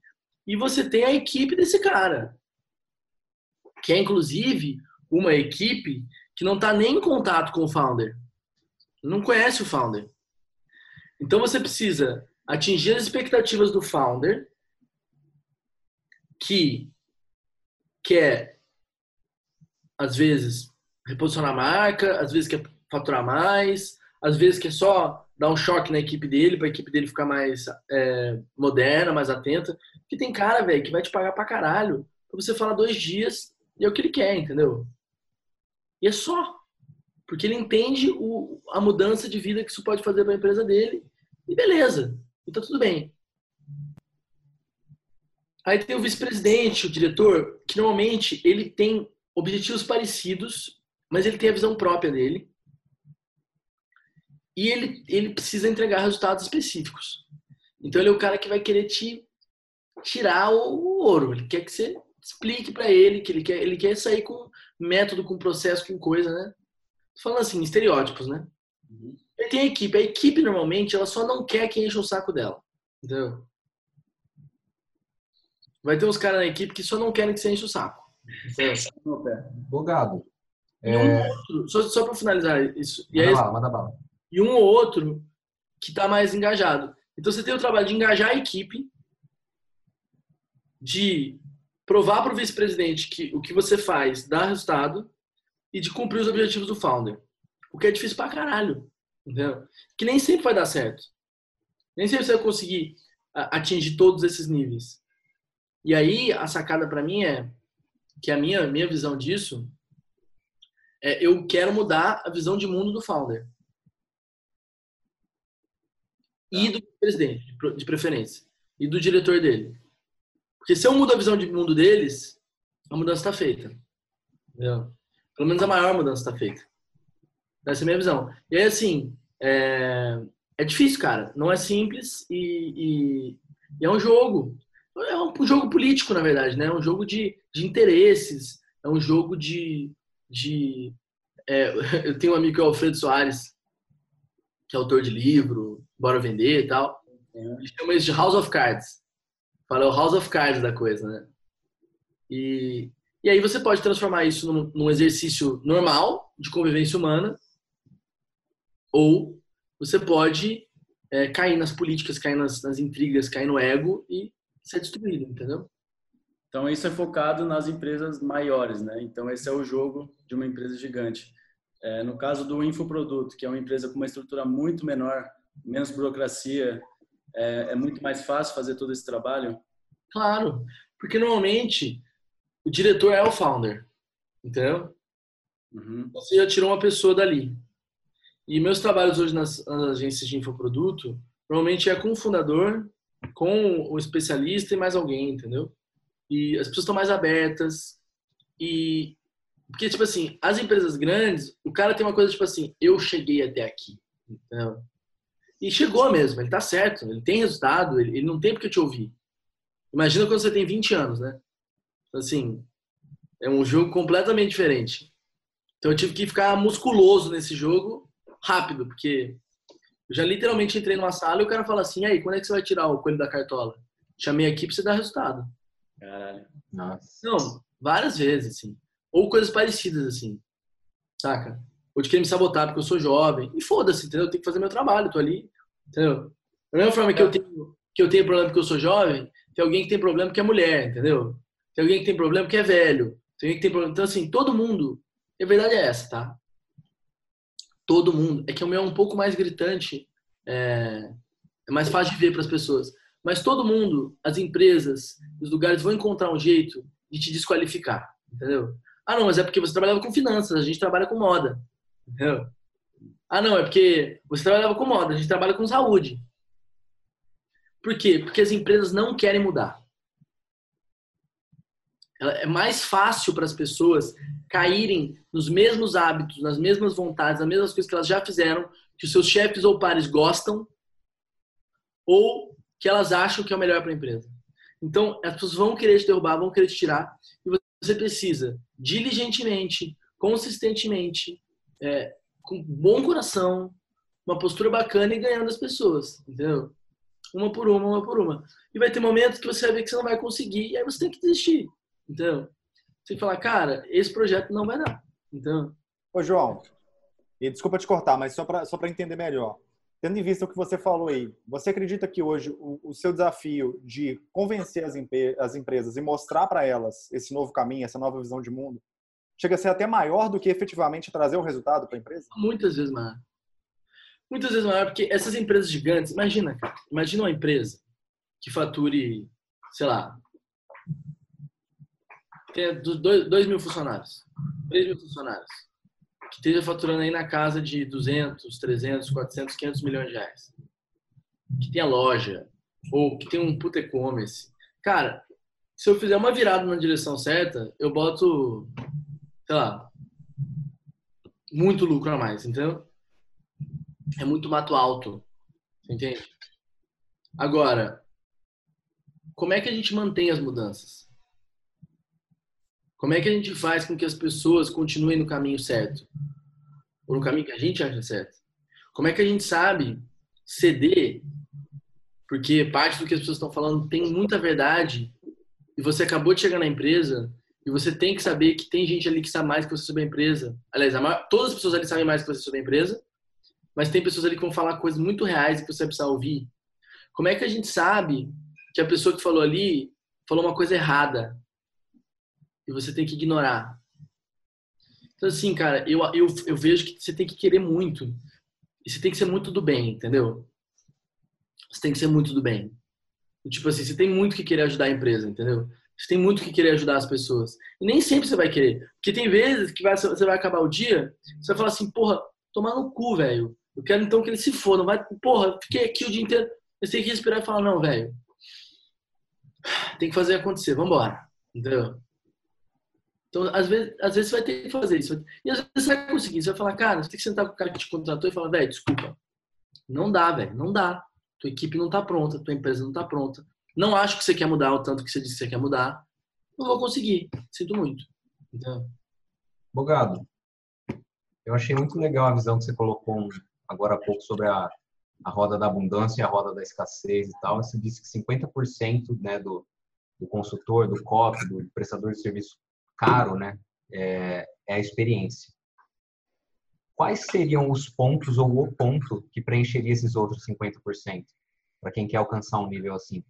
e você tem a equipe desse cara. Que é, inclusive, uma equipe que não está nem em contato com o founder. Não conhece o founder. Então você precisa atingir as expectativas do founder, que quer, às vezes, reposicionar a marca, às vezes quer faturar mais, às vezes quer só dar um choque na equipe dele, para a equipe dele ficar mais é, moderna, mais atenta. Porque tem cara, velho, que vai te pagar pra caralho pra você falar dois dias e é o que ele quer, entendeu? E é só. Porque ele entende o, a mudança de vida que isso pode fazer para a empresa dele. E beleza. E tá tudo bem. Aí tem o vice-presidente, o diretor, que normalmente ele tem objetivos parecidos, mas ele tem a visão própria dele. E ele, ele precisa entregar resultados específicos. Então ele é o cara que vai querer te tirar o, o ouro. Ele quer que você explique para ele que ele quer, ele quer sair com método, com processo, com coisa, né? Falando assim, estereótipos, né? Uhum. Ele tem a equipe. A equipe, normalmente, ela só não quer que encha o saco dela. Entendeu? Vai ter uns caras na equipe que só não querem que você enche o saco. Bogado. E um é... só, só para finalizar isso. E manda aí, bala, manda bala. E um ou outro que está mais engajado. Então você tem o trabalho de engajar a equipe, de provar para o vice-presidente que o que você faz dá resultado e de cumprir os objetivos do founder. O que é difícil pra caralho. Entendeu? Que nem sempre vai dar certo. Nem sempre você vai conseguir atingir todos esses níveis. E aí, a sacada para mim é que a minha, minha visão disso é eu quero mudar a visão de mundo do founder. E do presidente, de preferência. E do diretor dele. Porque se eu mudo a visão de mundo deles, a mudança está feita. Entendeu? Pelo menos a maior mudança está feita. Essa é a minha visão. E aí, assim, é, é difícil, cara. Não é simples e, e, e, é um jogo. É um jogo político, na verdade, né? É um jogo de, de interesses. É um jogo de... de é, eu tenho um amigo que é o Alfredo Soares, que é autor de livro, Bora Vender e tal. Ele chama isso de House of Cards. Fala o House of Cards da coisa, né? E, e aí você pode transformar isso num, num exercício normal de convivência humana, ou você pode é, cair nas políticas, cair nas, nas intrigas, cair no ego e ser destruído, entendeu? Então isso é focado nas empresas maiores, né? Então esse é o jogo de uma empresa gigante. É, no caso do infoproduto, que é uma empresa com uma estrutura muito menor, menos burocracia, é, é muito mais fácil fazer todo esse trabalho? Claro, porque normalmente o diretor é o founder, entendeu? Uhum. Você já tirou uma pessoa dali. E meus trabalhos hoje nas, nas agências de infoproduto, normalmente é com o fundador, com o especialista e mais alguém, entendeu? E as pessoas estão mais abertas. E. Porque, tipo assim, as empresas grandes, o cara tem uma coisa tipo assim: eu cheguei até aqui. Entendeu? E chegou mesmo, ele tá certo, ele tem resultado, ele, ele não tem porque te ouvir. Imagina quando você tem 20 anos, né? Assim, é um jogo completamente diferente. Então eu tive que ficar musculoso nesse jogo rápido, porque eu já literalmente entrei numa sala e o cara fala assim: aí, quando é que você vai tirar o coelho da cartola? Chamei aqui pra você dar resultado. Caralho. Nossa. Não, várias vezes, assim. Ou coisas parecidas, assim. Saca? Ou de querer me sabotar porque eu sou jovem. E foda-se, entendeu? Eu tenho que fazer meu trabalho, tô ali, entendeu? Da mesma forma que eu tenho, que eu tenho problema porque eu sou jovem, tem alguém que tem problema que é mulher, entendeu? Tem alguém que tem problema que é velho. Tem alguém que tem problema. Então, assim, todo mundo. E a verdade é essa, tá? Todo mundo. É que o meu é um pouco mais gritante, é, é mais fácil de ver para as pessoas. Mas todo mundo, as empresas, os lugares vão encontrar um jeito de te desqualificar, entendeu? Ah, não, mas é porque você trabalhava com finanças, a gente trabalha com moda. Entendeu? Ah, não, é porque você trabalhava com moda, a gente trabalha com saúde. Por quê? Porque as empresas não querem mudar. É mais fácil para as pessoas caírem nos mesmos hábitos, nas mesmas vontades, nas mesmas coisas que elas já fizeram, que os seus chefes ou pares gostam, ou que elas acham que é o melhor para a empresa. Então, as pessoas vão querer te derrubar, vão querer te tirar, e você precisa diligentemente, consistentemente, é, com bom coração, uma postura bacana e ganhando as pessoas, entendeu? Uma por uma, uma por uma. E vai ter momentos que você vai ver que você não vai conseguir e aí você tem que desistir, entendeu? Você falar, cara, esse projeto não vai dar, então. Ô, João, e desculpa te cortar, mas só para só entender melhor. Tendo em vista o que você falou aí, você acredita que hoje o, o seu desafio de convencer as, as empresas e mostrar para elas esse novo caminho, essa nova visão de mundo, chega a ser até maior do que efetivamente trazer o resultado para a empresa? Muitas vezes maior. Muitas vezes maior, porque essas empresas gigantes, imagina, cara, imagina uma empresa que fature, sei lá, tenha dois mil funcionários, três mil funcionários que esteja faturando aí na casa de 200, 300, 400, 500 milhões de reais. Que tenha loja, ou que tenha um puta e-commerce. Cara, se eu fizer uma virada na direção certa, eu boto, sei lá, muito lucro a mais, entendeu? É muito mato alto, entende? Agora, como é que a gente mantém as mudanças? Como é que a gente faz com que as pessoas continuem no caminho certo? Ou no caminho que a gente acha certo? Como é que a gente sabe ceder? Porque parte do que as pessoas estão falando tem muita verdade e você acabou de chegar na empresa e você tem que saber que tem gente ali que sabe mais que você sobre a empresa. Aliás, maior, todas as pessoas ali sabem mais que você sobre a empresa, mas tem pessoas ali que vão falar coisas muito reais que você precisa ouvir. Como é que a gente sabe que a pessoa que falou ali falou uma coisa errada? e você tem que ignorar. Então, assim, cara, eu, eu, eu vejo que você tem que querer muito. E você tem que ser muito do bem, entendeu? Você tem que ser muito do bem. Tipo assim, você tem muito que querer ajudar a empresa, entendeu? Você tem muito que querer ajudar as pessoas. E nem sempre você vai querer. Porque tem vezes que vai, você vai acabar o dia, você vai falar assim, porra, tomar no cu, velho. Eu quero então que ele se for. Não vai, porra, fiquei aqui o dia inteiro. Você tem que respirar e falar, não, velho. Tem que fazer acontecer, vambora. Entendeu? Então, às vezes, às vezes você vai ter que fazer isso. E às vezes você vai conseguir. Você vai falar, cara, você tem que sentar com o cara que te contratou e falar, velho, desculpa. Não dá, velho, não dá. Tua equipe não tá pronta, tua empresa não tá pronta. Não acho que você quer mudar o tanto que você disse que você quer mudar. Não vou conseguir. Sinto muito. Então... Bogado, eu achei muito legal a visão que você colocou agora há pouco sobre a, a roda da abundância e a roda da escassez e tal. Você disse que 50% né, do, do consultor, do COP, do prestador de serviço caro, né, é, é a experiência. Quais seriam os pontos ou o ponto que preencheria esses outros 50% para quem quer alcançar um nível assim?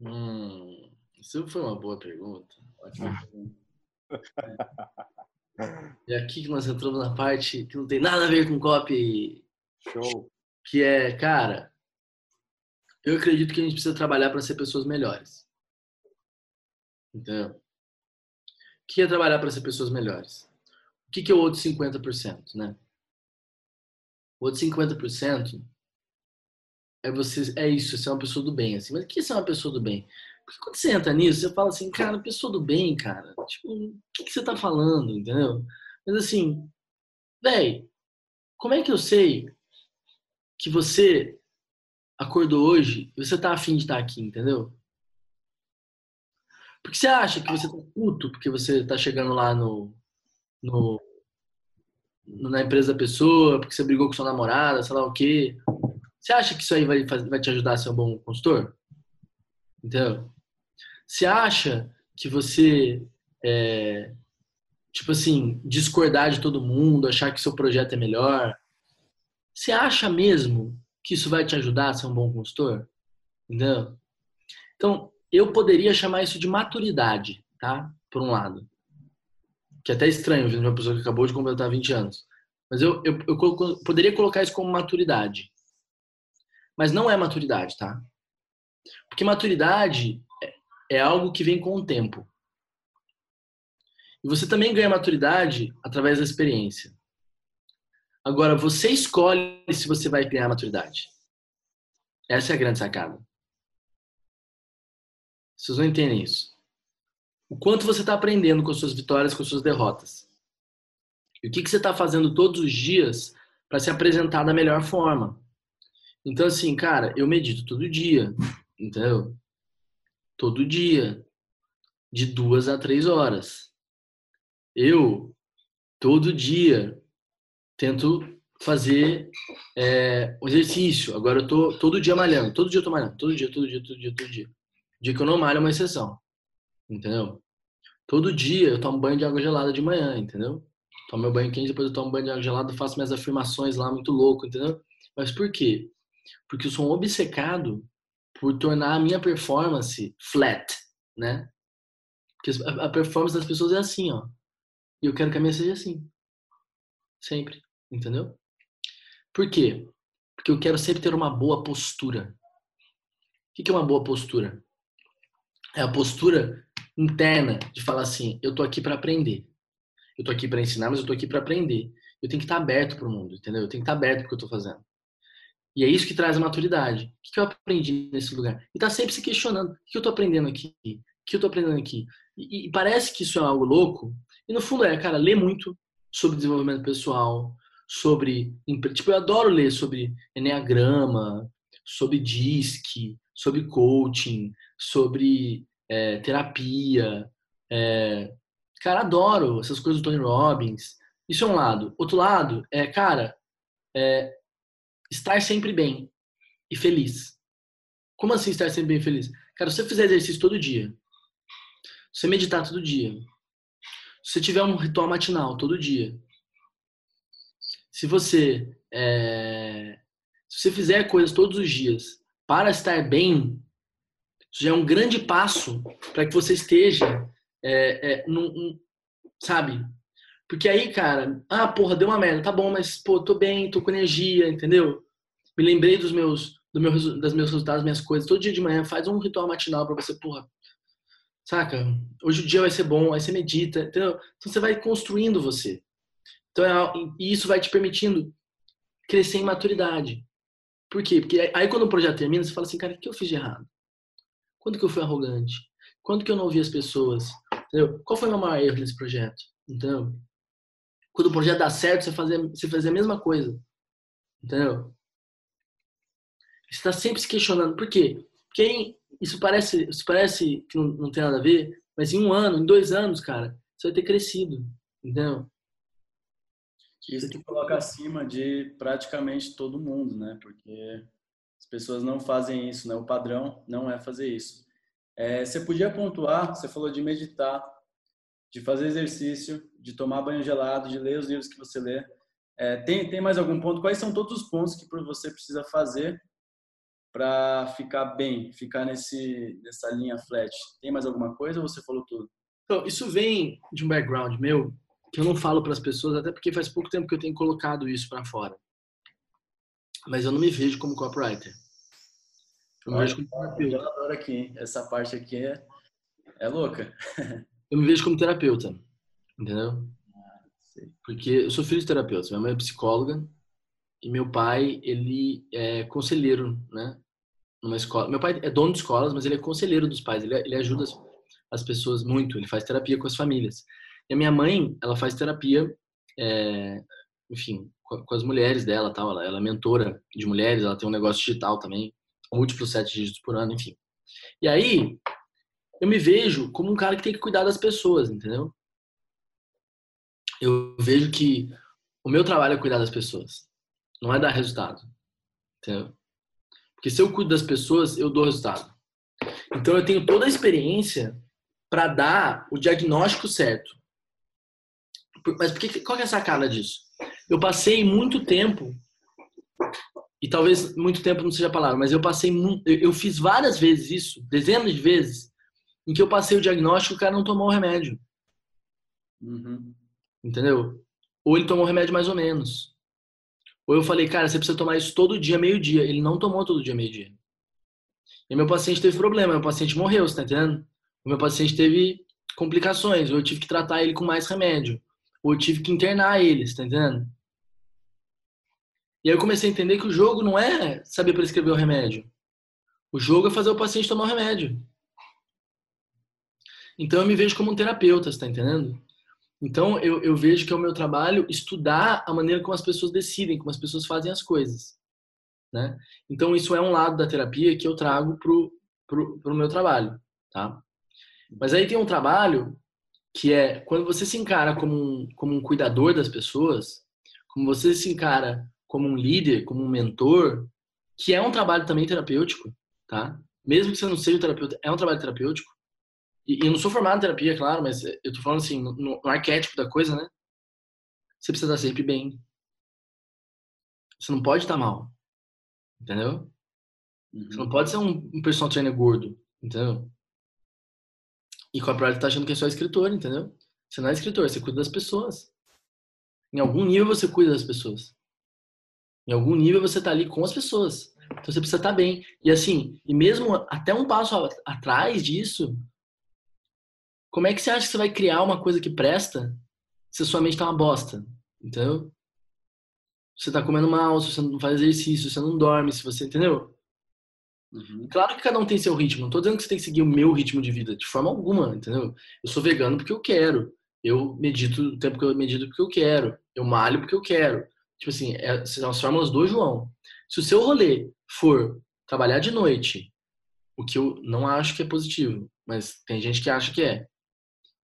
Hum, isso foi uma boa pergunta. E aqui que nós entramos na parte que não tem nada a ver com copy. Show. Que é, cara, eu acredito que a gente precisa trabalhar para ser pessoas melhores. Entendeu? O que é trabalhar para ser pessoas melhores? O que é o outro 50%, né? O outro 50% é você, é isso, você é uma pessoa do bem, assim. Mas o que é ser uma pessoa do bem? Porque quando você entra nisso, você fala assim, cara, pessoa do bem, cara, tipo, o que, que você tá falando, entendeu? Mas assim, véi, como é que eu sei que você acordou hoje e você tá afim de estar tá aqui, entendeu? Porque você acha que você tá puto porque você tá chegando lá no, no na empresa da pessoa, porque você brigou com sua namorada, sei lá o quê. Você acha que isso aí vai, vai te ajudar a ser um bom consultor? Entendeu? Você acha que você, é, tipo assim, discordar de todo mundo, achar que seu projeto é melhor, você acha mesmo que isso vai te ajudar a ser um bom consultor? Entendeu? Então, eu poderia chamar isso de maturidade, tá? Por um lado. Que é até estranho, vindo de uma pessoa que acabou de completar 20 anos. Mas eu, eu, eu poderia colocar isso como maturidade. Mas não é maturidade, tá? Porque maturidade é, é algo que vem com o tempo. E você também ganha maturidade através da experiência. Agora, você escolhe se você vai ganhar maturidade. Essa é a grande sacada. Vocês não entendem isso. O quanto você está aprendendo com as suas vitórias, com as suas derrotas. E o que, que você está fazendo todos os dias para se apresentar da melhor forma. Então, assim, cara, eu medito todo dia, entendeu? Todo dia. De duas a três horas. Eu, todo dia, tento fazer é, o exercício. Agora eu tô todo dia malhando, todo dia eu tô malhando, todo dia, todo dia, todo dia, todo dia. O dia que eu não malho é uma exceção, entendeu? Todo dia eu tomo banho de água gelada de manhã, entendeu? Tomo meu banho quente, depois eu tomo banho de água gelada, faço minhas afirmações lá, muito louco, entendeu? Mas por quê? Porque eu sou um obcecado por tornar a minha performance flat, né? Porque a performance das pessoas é assim, ó. E eu quero que a minha seja assim. Sempre, entendeu? Por quê? Porque eu quero sempre ter uma boa postura. O que é uma boa postura? É a postura interna de falar assim: eu tô aqui para aprender. Eu tô aqui para ensinar, mas eu tô aqui para aprender. Eu tenho que estar aberto para o mundo, entendeu? Eu tenho que estar aberto para o que eu tô fazendo. E é isso que traz a maturidade. O que eu aprendi nesse lugar? E tá sempre se questionando: o que eu tô aprendendo aqui? O que eu tô aprendendo aqui? E, e parece que isso é algo louco. E no fundo é, cara, ler muito sobre desenvolvimento pessoal, sobre. Tipo, eu adoro ler sobre Enneagrama, sobre DISC, sobre coaching, sobre é, terapia. É, cara, adoro essas coisas do Tony Robbins. Isso é um lado. Outro lado é, cara, é, estar sempre bem e feliz. Como assim estar sempre bem e feliz? Cara, se você fizer exercício todo dia, se você meditar todo dia, se você tiver um ritual matinal todo dia, se você é, se você fizer coisas todos os dias para estar bem, isso já é um grande passo para que você esteja é, é, num, um, sabe? Porque aí, cara, ah, porra, deu uma merda, tá bom, mas pô, tô bem, tô com energia, entendeu? Me lembrei dos meus, do meu, das meus resultados, minhas coisas. Todo dia de manhã faz um ritual matinal para você, porra, saca? Hoje o dia vai ser bom, aí você medita, entendeu? Então você vai construindo você. Então, é, e isso vai te permitindo crescer em maturidade. Por quê? Porque aí quando o projeto termina, você fala assim, cara, o que eu fiz de errado? Quando que eu fui arrogante? Quando que eu não ouvi as pessoas? Entendeu? Qual foi o meu maior erro nesse projeto? Então, quando o projeto dá certo, você fazer, você fazer a mesma coisa. Entendeu? Você está sempre se questionando. Por quê? Porque isso parece, isso parece que não, não tem nada a ver, mas em um ano, em dois anos, cara, você vai ter crescido. Entendeu? Isso te coloca acima de praticamente todo mundo, né? Porque as pessoas não fazem isso, né? O padrão não é fazer isso. É, você podia pontuar, você falou de meditar, de fazer exercício, de tomar banho gelado, de ler os livros que você lê. É, tem, tem mais algum ponto? Quais são todos os pontos que você precisa fazer para ficar bem, ficar nesse, nessa linha flat? Tem mais alguma coisa ou você falou tudo? Então, isso vem de um background meu que eu não falo para as pessoas, até porque faz pouco tempo que eu tenho colocado isso para fora. Mas eu não me vejo como copywriter. Eu me vejo como terapeuta. Eu adoro aqui. Essa parte aqui é, é louca. eu me vejo como terapeuta. Entendeu? Porque eu sou filho de terapeuta. Minha mãe é psicóloga e meu pai, ele é conselheiro, né? Numa escola. Meu pai é dono de escolas, mas ele é conselheiro dos pais. Ele, ele ajuda as, as pessoas muito. Ele faz terapia com as famílias. E a minha mãe, ela faz terapia, é, enfim, com, com, as mulheres dela, tal. Ela, ela é mentora de mulheres, ela tem um negócio digital também, múltiplos sete dígitos por ano, enfim. E aí, eu me vejo como um cara que tem que cuidar das pessoas, entendeu? Eu vejo que o meu trabalho é cuidar das pessoas, não é dar resultado, entendeu? Porque se eu cuido das pessoas, eu dou resultado. Então eu tenho toda a experiência para dar o diagnóstico certo. Mas por que, qual é a sacada disso? Eu passei muito tempo, e talvez muito tempo não seja a palavra, mas eu passei eu fiz várias vezes isso, dezenas de vezes, em que eu passei o diagnóstico e o cara não tomou o remédio. Uhum. Entendeu? Ou ele tomou o remédio mais ou menos. Ou eu falei, cara, você precisa tomar isso todo dia, meio-dia. Ele não tomou todo dia, meio-dia. E meu paciente teve problema, meu paciente morreu, você tá entendendo? O meu paciente teve complicações, eu tive que tratar ele com mais remédio ou eu tive que internar eles, tá entendendo? E aí eu comecei a entender que o jogo não é saber prescrever o remédio. O jogo é fazer o paciente tomar o remédio. Então eu me vejo como um terapeuta, tá entendendo? Então eu, eu vejo que é o meu trabalho estudar a maneira como as pessoas decidem, como as pessoas fazem as coisas. Né? Então isso é um lado da terapia que eu trago pro, pro, pro meu trabalho, tá? Mas aí tem um trabalho que é quando você se encara como um, como um cuidador das pessoas, como você se encara como um líder, como um mentor, que é um trabalho também terapêutico, tá? Mesmo que você não seja um terapeuta, é um trabalho terapêutico. E, eu não sou formado em terapia, claro, mas eu tô falando assim, no, no arquétipo da coisa, né? Você precisa estar sempre bem. Você não pode estar mal. Entendeu? Uhum. Você não pode ser um, um personal trainer gordo, entendeu? E corporate tá achando que é só escritor, entendeu? Você não é escritor, você cuida das pessoas. Em algum nível você cuida das pessoas. Em algum nível você tá ali com as pessoas. Então você precisa estar tá bem. E assim, e mesmo até um passo atrás disso, como é que você acha que você vai criar uma coisa que presta se a sua mente tá uma bosta? Entendeu? Você tá comendo mal, se você não faz exercício, se você não dorme, se você. Entendeu? Uhum. Claro que cada um tem seu ritmo. Não tô dizendo que você tem que seguir o meu ritmo de vida, de forma alguma, entendeu? Eu sou vegano porque eu quero. Eu medito o tempo que eu medito porque eu quero. Eu malho porque eu quero. Tipo assim, é, são as fórmulas do João. Se o seu rolê for trabalhar de noite, o que eu não acho que é positivo, mas tem gente que acha que é.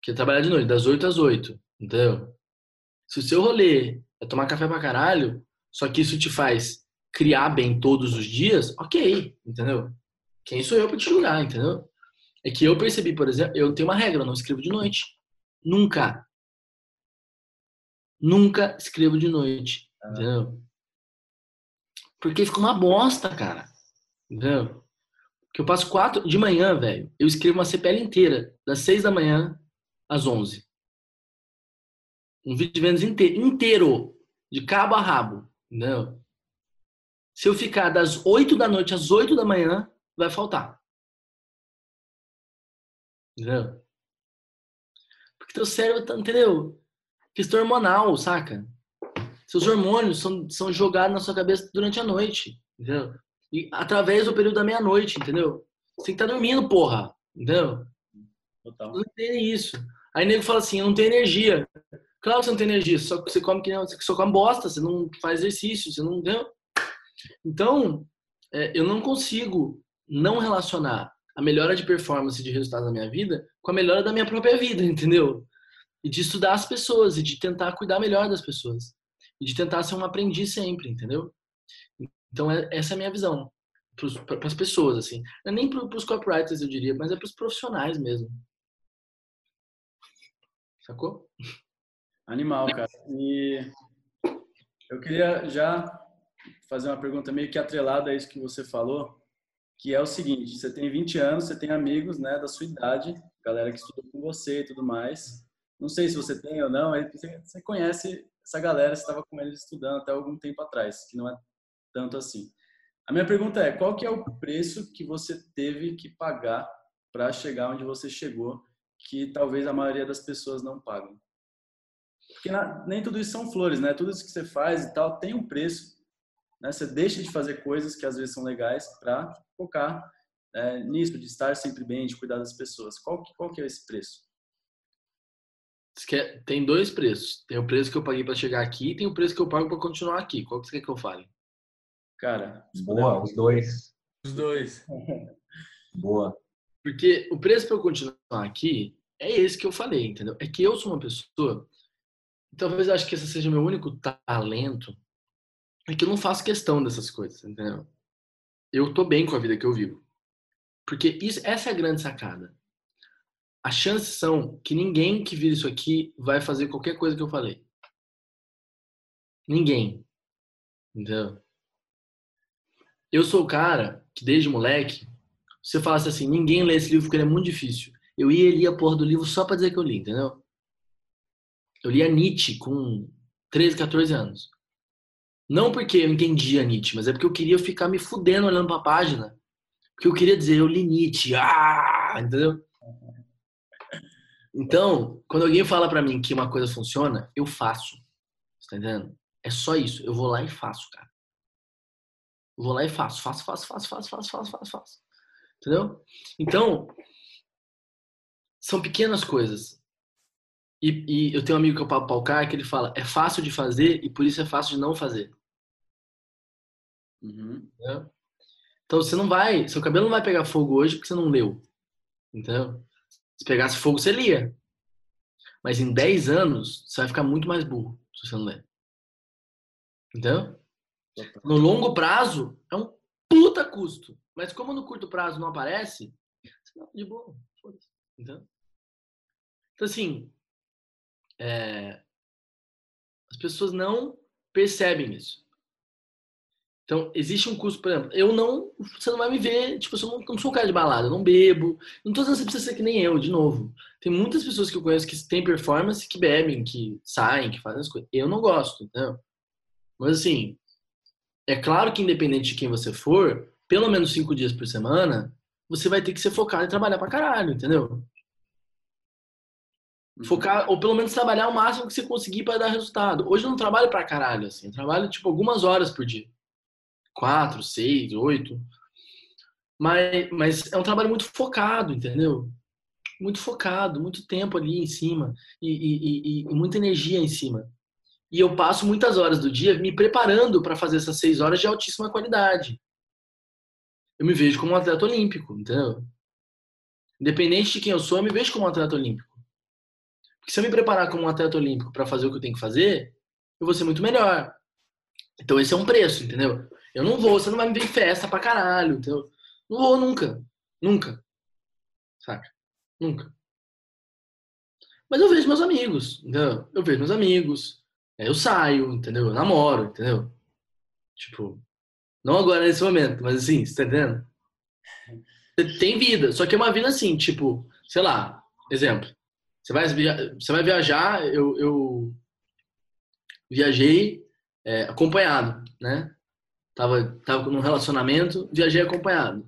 Que é trabalhar de noite, das 8 às 8, entendeu? Se o seu rolê é tomar café pra caralho, só que isso te faz criar bem todos os dias, ok, entendeu? Quem sou eu para te julgar, entendeu? É que eu percebi, por exemplo, eu tenho uma regra, eu não escrevo de noite. Nunca. Nunca escrevo de noite, ah. entendeu? Porque fica uma bosta, cara. Entendeu? Que eu passo quatro de manhã, velho. Eu escrevo uma CPL inteira, das seis da manhã às onze. Um vídeo de vendas inteiro, inteiro de cabo a rabo, entendeu? Se eu ficar das 8 da noite às 8 da manhã, vai faltar. Entendeu? Porque teu cérebro tá, entendeu? Questão hormonal, saca? Seus hormônios são, são jogados na sua cabeça durante a noite, entendeu? E através do período da meia-noite, entendeu? Você tem que estar tá dormindo, porra, entendeu? Total. Não tem isso. Aí o nego fala assim, eu não tenho energia. Claro que você não tem energia, só que você come que você só come bosta, você não faz exercício, você não. Entendeu? Então, é, eu não consigo não relacionar a melhora de performance de resultado da minha vida com a melhora da minha própria vida, entendeu? E de estudar as pessoas e de tentar cuidar melhor das pessoas. E de tentar ser um aprendiz sempre, entendeu? Então, é, essa é a minha visão para as pessoas, assim. Não é nem para os copywriters, eu diria, mas é para os profissionais mesmo. Sacou? Animal, cara. E eu queria já fazer uma pergunta meio que atrelada a isso que você falou, que é o seguinte: você tem 20 anos, você tem amigos, né, da sua idade, galera que estudou com você e tudo mais. Não sei se você tem ou não, você conhece essa galera, você estava com eles estudando até algum tempo atrás, que não é tanto assim. A minha pergunta é: qual que é o preço que você teve que pagar para chegar onde você chegou, que talvez a maioria das pessoas não pagam? Porque na, nem tudo isso são flores, né? Tudo isso que você faz e tal tem um preço né? Você deixa de fazer coisas que às vezes são legais para focar é, nisso, de estar sempre bem, de cuidar das pessoas. Qual que, qual que é esse preço? Tem dois preços. Tem o preço que eu paguei para chegar aqui e tem o preço que eu pago para continuar aqui. Qual que você quer que eu fale? Cara, boa, os dois. Os dois. boa. Porque o preço para eu continuar aqui é esse que eu falei, entendeu? É que eu sou uma pessoa. Talvez eu acho que esse seja meu único talento é que eu não faço questão dessas coisas, entendeu? Eu tô bem com a vida que eu vivo. Porque isso, essa é a grande sacada. As chances são que ninguém que vira isso aqui vai fazer qualquer coisa que eu falei. Ninguém. Entendeu? Eu sou o cara que desde moleque, eu falasse assim, ninguém lê esse livro porque ele é muito difícil eu ia e lia porra do livro só para dizer que eu li, entendeu? Eu lia Nietzsche com 13, 14 anos. Não porque eu entendia Nietzsche, mas é porque eu queria ficar me fudendo olhando pra página. Porque eu queria dizer, eu li Nietzsche, ah! entendeu? Então, quando alguém fala para mim que uma coisa funciona, eu faço. Você tá entendendo? É só isso. Eu vou lá e faço, cara. Eu vou lá e faço. Faço, faço, faço, faço, faço, faço, faço, faço. Entendeu? Então, são pequenas coisas. E, e eu tenho um amigo que é o Pablo Palcar que ele fala: é fácil de fazer e por isso é fácil de não fazer. Uhum. Então você não vai, seu cabelo não vai pegar fogo hoje porque você não leu. Entendeu? Se pegasse fogo, você lia. Mas em 10 anos, você vai ficar muito mais burro se você não ler. Entendeu? No longo prazo, é um puta custo. Mas como no curto prazo não aparece, não, de boa, foda-se. Entendeu? Então, assim, é, as pessoas não percebem isso. Então, existe um custo, por exemplo, eu não, você não vai me ver, tipo, eu não, não sou um cara de balada, eu não bebo, não tô dizendo que você precisa ser que nem eu, de novo. Tem muitas pessoas que eu conheço que têm performance, que bebem, que saem, que fazem as coisas. Eu não gosto, entendeu? Mas, assim, é claro que independente de quem você for, pelo menos cinco dias por semana, você vai ter que ser focado e trabalhar pra caralho, entendeu? Uhum. Focar, ou pelo menos trabalhar o máximo que você conseguir para dar resultado. Hoje eu não trabalho pra caralho, assim. Eu trabalho, tipo, algumas horas por dia. Quatro, seis, oito. Mas, mas é um trabalho muito focado, entendeu? Muito focado, muito tempo ali em cima. E, e, e, e muita energia em cima. E eu passo muitas horas do dia me preparando para fazer essas seis horas de altíssima qualidade. Eu me vejo como um atleta olímpico, entendeu? Independente de quem eu sou, eu me vejo como um atleta olímpico. Porque se eu me preparar como um atleta olímpico para fazer o que eu tenho que fazer, eu vou ser muito melhor. Então esse é um preço, entendeu? Eu não vou, você não vai me ver em festa pra caralho, entendeu? Não vou nunca. Nunca. Saca? Nunca. Mas eu vejo meus amigos, entendeu? Eu vejo meus amigos. Eu saio, entendeu? Eu namoro, entendeu? Tipo, não agora nesse momento, mas assim, você tá entendendo? Tem vida, só que é uma vida assim, tipo, sei lá, exemplo. Você vai, você vai viajar, eu, eu viajei é, acompanhado, né? Tava, tava num relacionamento, viajei acompanhado.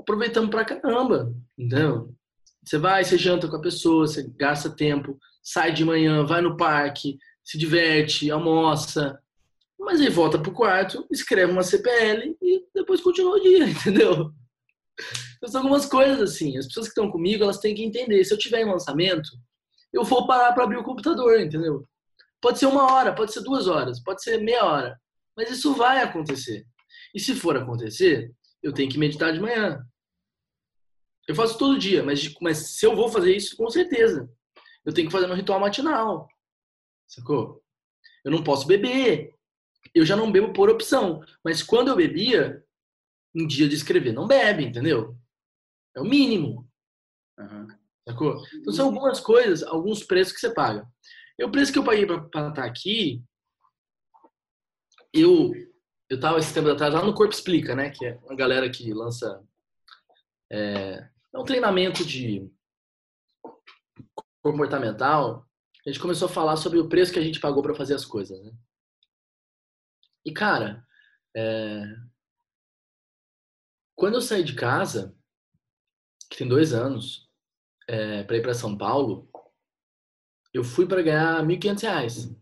Aproveitamos pra caramba, entendeu? Você vai, você janta com a pessoa, você gasta tempo, sai de manhã, vai no parque, se diverte, almoça, mas aí volta pro quarto, escreve uma CPL e depois continua o dia, entendeu? São algumas coisas assim. As pessoas que estão comigo, elas têm que entender. Se eu tiver em lançamento, eu vou parar para abrir o computador, entendeu? Pode ser uma hora, pode ser duas horas, pode ser meia hora. Mas isso vai acontecer. E se for acontecer, eu tenho que meditar de manhã. Eu faço todo dia, mas, mas se eu vou fazer isso, com certeza. Eu tenho que fazer um ritual matinal. Sacou? Eu não posso beber. Eu já não bebo por opção. Mas quando eu bebia, um dia de escrever, não bebe, entendeu? É o mínimo. Uhum. Sacou? Então são algumas coisas, alguns preços que você paga. E o preço que eu paguei para estar tá aqui, eu eu tava esse tempo atrás lá no Corpo Explica, né? Que é uma galera que lança é, é um treinamento de comportamental. A gente começou a falar sobre o preço que a gente pagou para fazer as coisas, né? E cara, é, quando eu saí de casa, que tem dois anos, é, para ir para São Paulo, eu fui para ganhar R$ 1.500.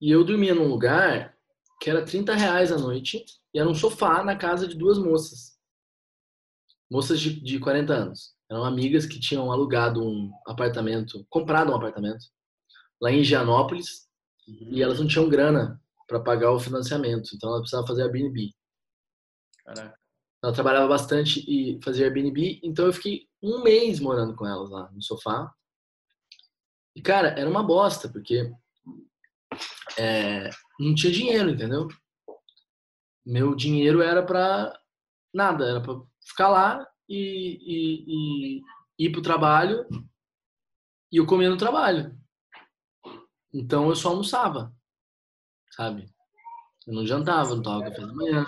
E eu dormia num lugar que era 30 reais a noite e era um sofá na casa de duas moças. Moças de, de 40 anos. Eram amigas que tinham alugado um apartamento, comprado um apartamento lá em Gianópolis uhum. e elas não tinham grana para pagar o financiamento, então elas precisavam fazer Airbnb. Caraca. Ela trabalhava bastante e fazia Airbnb, então eu fiquei um mês morando com elas lá no sofá. E, cara, era uma bosta, porque é, não tinha dinheiro, entendeu? Meu dinheiro era pra nada, era pra ficar lá e, e, e ir pro trabalho e eu comia no trabalho. Então eu só almoçava, sabe? Eu não jantava, não tomava café da manhã.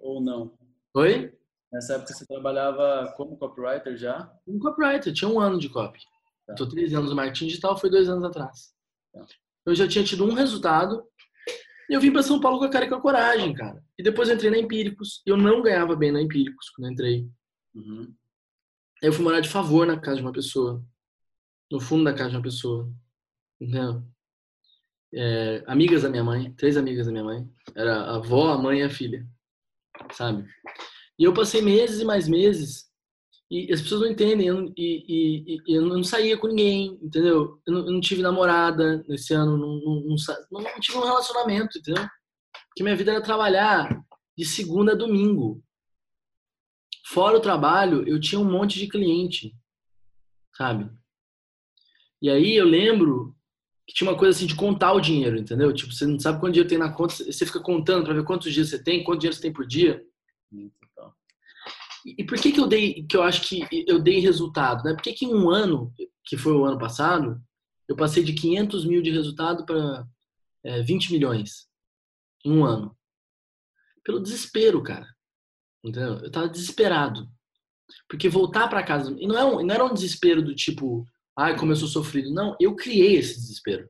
Ou não? Oi? Nessa época você trabalhava como copywriter já? Como copywriter, tinha um ano de copy. Tá. Estou três anos no marketing digital, foi dois anos atrás. Tá. Eu já tinha tido um resultado e eu vim para São Paulo com a cara e com a coragem, cara. E depois eu entrei na Empíricos. Eu não ganhava bem na Empíricos quando eu entrei. Uhum. Aí eu fui morar de favor na casa de uma pessoa. No fundo da casa de uma pessoa. Entendeu? É, amigas da minha mãe, três amigas da minha mãe. Era a avó, a mãe e a filha. Sabe? E eu passei meses e mais meses e as pessoas não entendem. Eu, e, e, e eu não saía com ninguém, entendeu? Eu não, eu não tive namorada nesse ano, não, não, não, tive um relacionamento, entendeu? Porque minha vida era trabalhar de segunda a domingo. Fora o trabalho, eu tinha um monte de cliente, sabe? E aí eu lembro que tinha uma coisa assim de contar o dinheiro, entendeu? Tipo, você não sabe quanto dinheiro tem na conta, você fica contando para ver quantos dias você tem, quanto dinheiro você tem por dia. E, e por que que eu dei, que eu acho que eu dei resultado, né? Por que que em um ano, que foi o ano passado, eu passei de 500 mil de resultado para é, 20 milhões em um ano? Pelo desespero, cara. Entendeu? Eu tava desesperado. Porque voltar para casa. E não, é um, não era um desespero do tipo, ai, como eu sou sofrido. Não, eu criei esse desespero.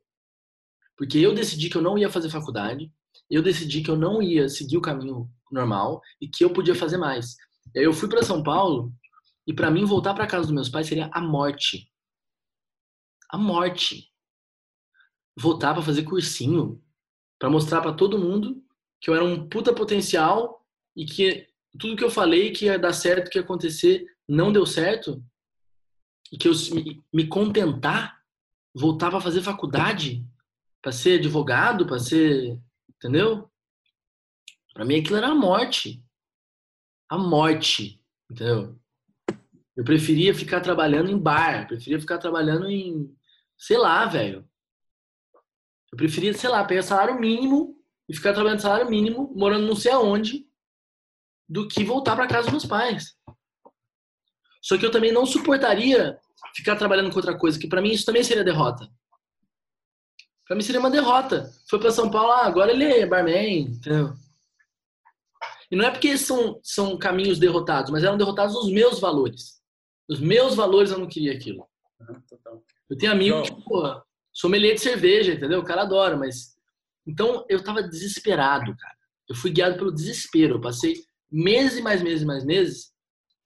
Porque eu decidi que eu não ia fazer faculdade, eu decidi que eu não ia seguir o caminho normal e que eu podia fazer mais. E aí eu fui para São Paulo e para mim voltar para casa dos meus pais seria a morte. A morte. Voltar para fazer cursinho, para mostrar para todo mundo que eu era um puta potencial e que tudo que eu falei que ia dar certo, que ia acontecer, não deu certo, e que eu me, contentar, voltar para fazer faculdade, para ser advogado, para ser, entendeu? Para mim aquilo era a morte. A morte, entendeu? Eu preferia ficar trabalhando em bar, preferia ficar trabalhando em, sei lá, velho. Eu preferia, sei lá, pegar salário mínimo e ficar trabalhando salário mínimo, morando não sei aonde, do que voltar para casa dos meus pais. Só que eu também não suportaria ficar trabalhando com outra coisa, que para mim isso também seria derrota. Para mim seria uma derrota. Foi para São Paulo, ah, agora ele é barman, entendeu? E não é porque são, são caminhos derrotados, mas eram derrotados os meus valores. Os meus valores eu não queria aquilo. Eu tenho amigo que, porra, sommelier de cerveja, entendeu? O cara adora, mas. Então eu tava desesperado, cara. Eu fui guiado pelo desespero. Eu passei meses e mais meses e mais meses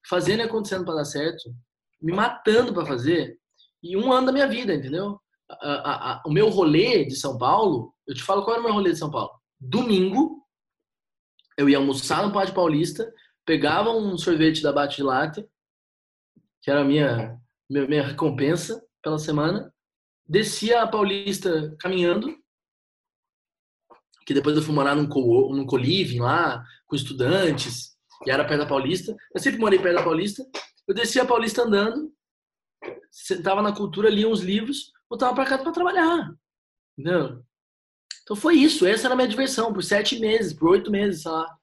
fazendo e acontecendo para dar certo, me matando para fazer, e um ano da minha vida, entendeu? A, a, a, o meu rolê de São Paulo, eu te falo qual era o meu rolê de São Paulo. Domingo, eu ia almoçar no Pátio Paulista, pegava um sorvete da Bate de Latte, que era a minha, minha, minha recompensa pela semana, descia a Paulista caminhando, que depois eu fui morar num, co, lá, com estudantes, e era perto da Paulista. Eu sempre morei perto da Paulista. Eu descia a Paulista andando, sentava na cultura, lia uns livros, voltava para casa para trabalhar. Entendeu? Então foi isso. Essa era a minha diversão, por sete meses, por oito meses, sei lá.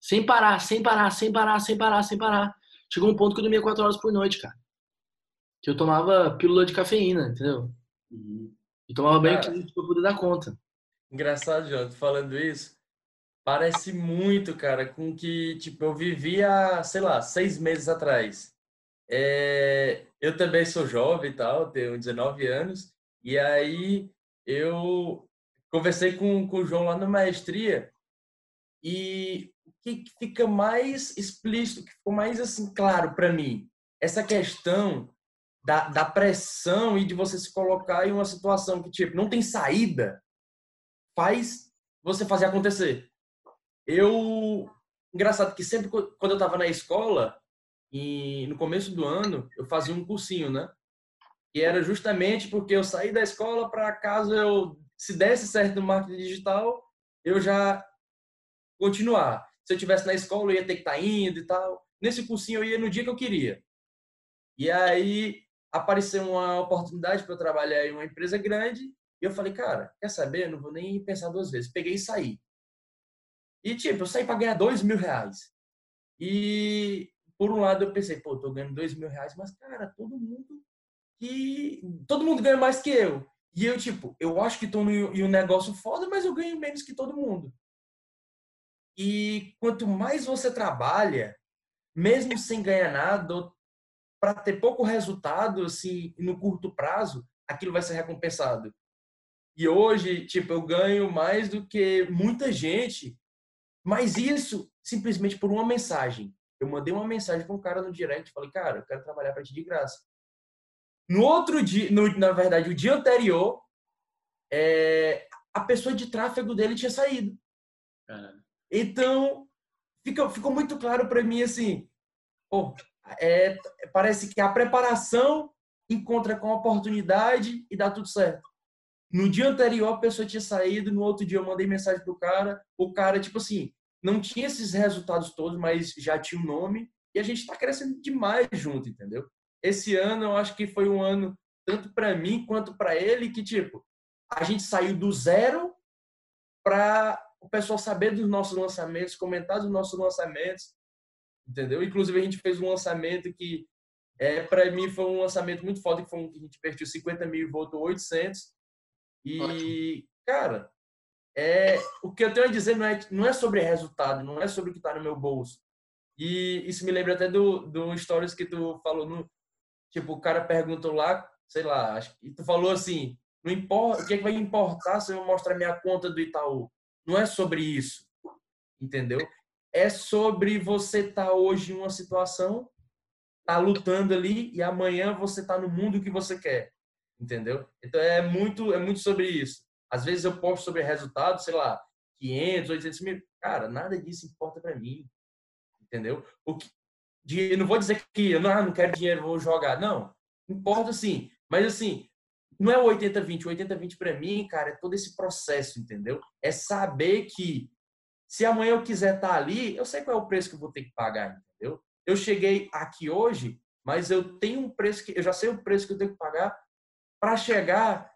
Sem parar, sem parar, sem parar, sem parar, sem parar. Chegou um ponto que eu dormia quatro horas por noite, cara. Que eu tomava pílula de cafeína, entendeu? Uhum. E tomava banho quente pra poder dar conta. Engraçado, Jonathan, falando isso. Parece muito, cara, com que, tipo, eu vivia, sei lá, seis meses atrás. É, eu também sou jovem e tal, tenho 19 anos, e aí eu conversei com, com o João lá na maestria, e o que fica mais explícito, que ficou mais, assim, claro para mim, essa questão da, da pressão e de você se colocar em uma situação que, tipo, não tem saída, faz você fazer acontecer. Eu. Engraçado que sempre quando eu estava na escola, e no começo do ano, eu fazia um cursinho, né? E era justamente porque eu saí da escola para caso eu, se desse certo no marketing digital, eu já continuar. Se eu tivesse na escola, eu ia ter que estar tá indo e tal. Nesse cursinho, eu ia no dia que eu queria. E aí apareceu uma oportunidade para eu trabalhar em uma empresa grande. E eu falei, cara, quer saber? Eu não vou nem pensar duas vezes. Peguei e saí. E, tipo, eu saí para ganhar dois mil reais. E, por um lado, eu pensei, pô, tô ganhando dois mil reais, mas, cara, todo mundo que... Todo mundo ganha mais que eu. E eu, tipo, eu acho que tô em um negócio foda, mas eu ganho menos que todo mundo. E quanto mais você trabalha, mesmo sem ganhar nada, para ter pouco resultado, assim, no curto prazo, aquilo vai ser recompensado. E hoje, tipo, eu ganho mais do que muita gente mas isso simplesmente por uma mensagem. Eu mandei uma mensagem para um cara no direct, falei, cara, eu quero trabalhar para ti de graça. No outro dia, no, na verdade, o dia anterior, é, a pessoa de tráfego dele tinha saído. Caramba. Então, ficou, ficou muito claro para mim assim, é, parece que a preparação encontra com a oportunidade e dá tudo certo. No dia anterior, a pessoa tinha saído, no outro dia eu mandei mensagem pro cara, o cara, tipo assim, não tinha esses resultados todos, mas já tinha o um nome, e a gente está crescendo demais junto, entendeu? Esse ano eu acho que foi um ano tanto para mim quanto para ele, que tipo, a gente saiu do zero para o pessoal saber dos nossos lançamentos, comentar dos nossos lançamentos, entendeu? Inclusive a gente fez um lançamento que é para mim foi um lançamento muito foda, que foi um que a gente investiu 50 mil e voltou 800. E, Ótimo. cara, é, o que eu tenho a dizer não é, não é sobre resultado, não é sobre o que está no meu bolso. E isso me lembra até do, do stories que tu falou no, tipo, o cara perguntou lá, sei lá, e tu falou assim, não importa, o que, é que vai importar se eu mostrar minha conta do Itaú? Não é sobre isso, entendeu? É sobre você estar tá hoje em uma situação, tá lutando ali e amanhã você tá no mundo que você quer, entendeu? Então é muito, é muito sobre isso. Às vezes eu posto sobre resultado, sei lá, 500, 800 mil, cara, nada disso importa para mim, entendeu? O que, de, não vou dizer que eu não, ah, não quero dinheiro, vou jogar, não. Importa sim, mas assim, não é o 80-20. O 80-20 para mim, cara, é todo esse processo, entendeu? É saber que se amanhã eu quiser estar tá ali, eu sei qual é o preço que eu vou ter que pagar, entendeu? Eu cheguei aqui hoje, mas eu tenho um preço que eu já sei o preço que eu tenho que pagar para chegar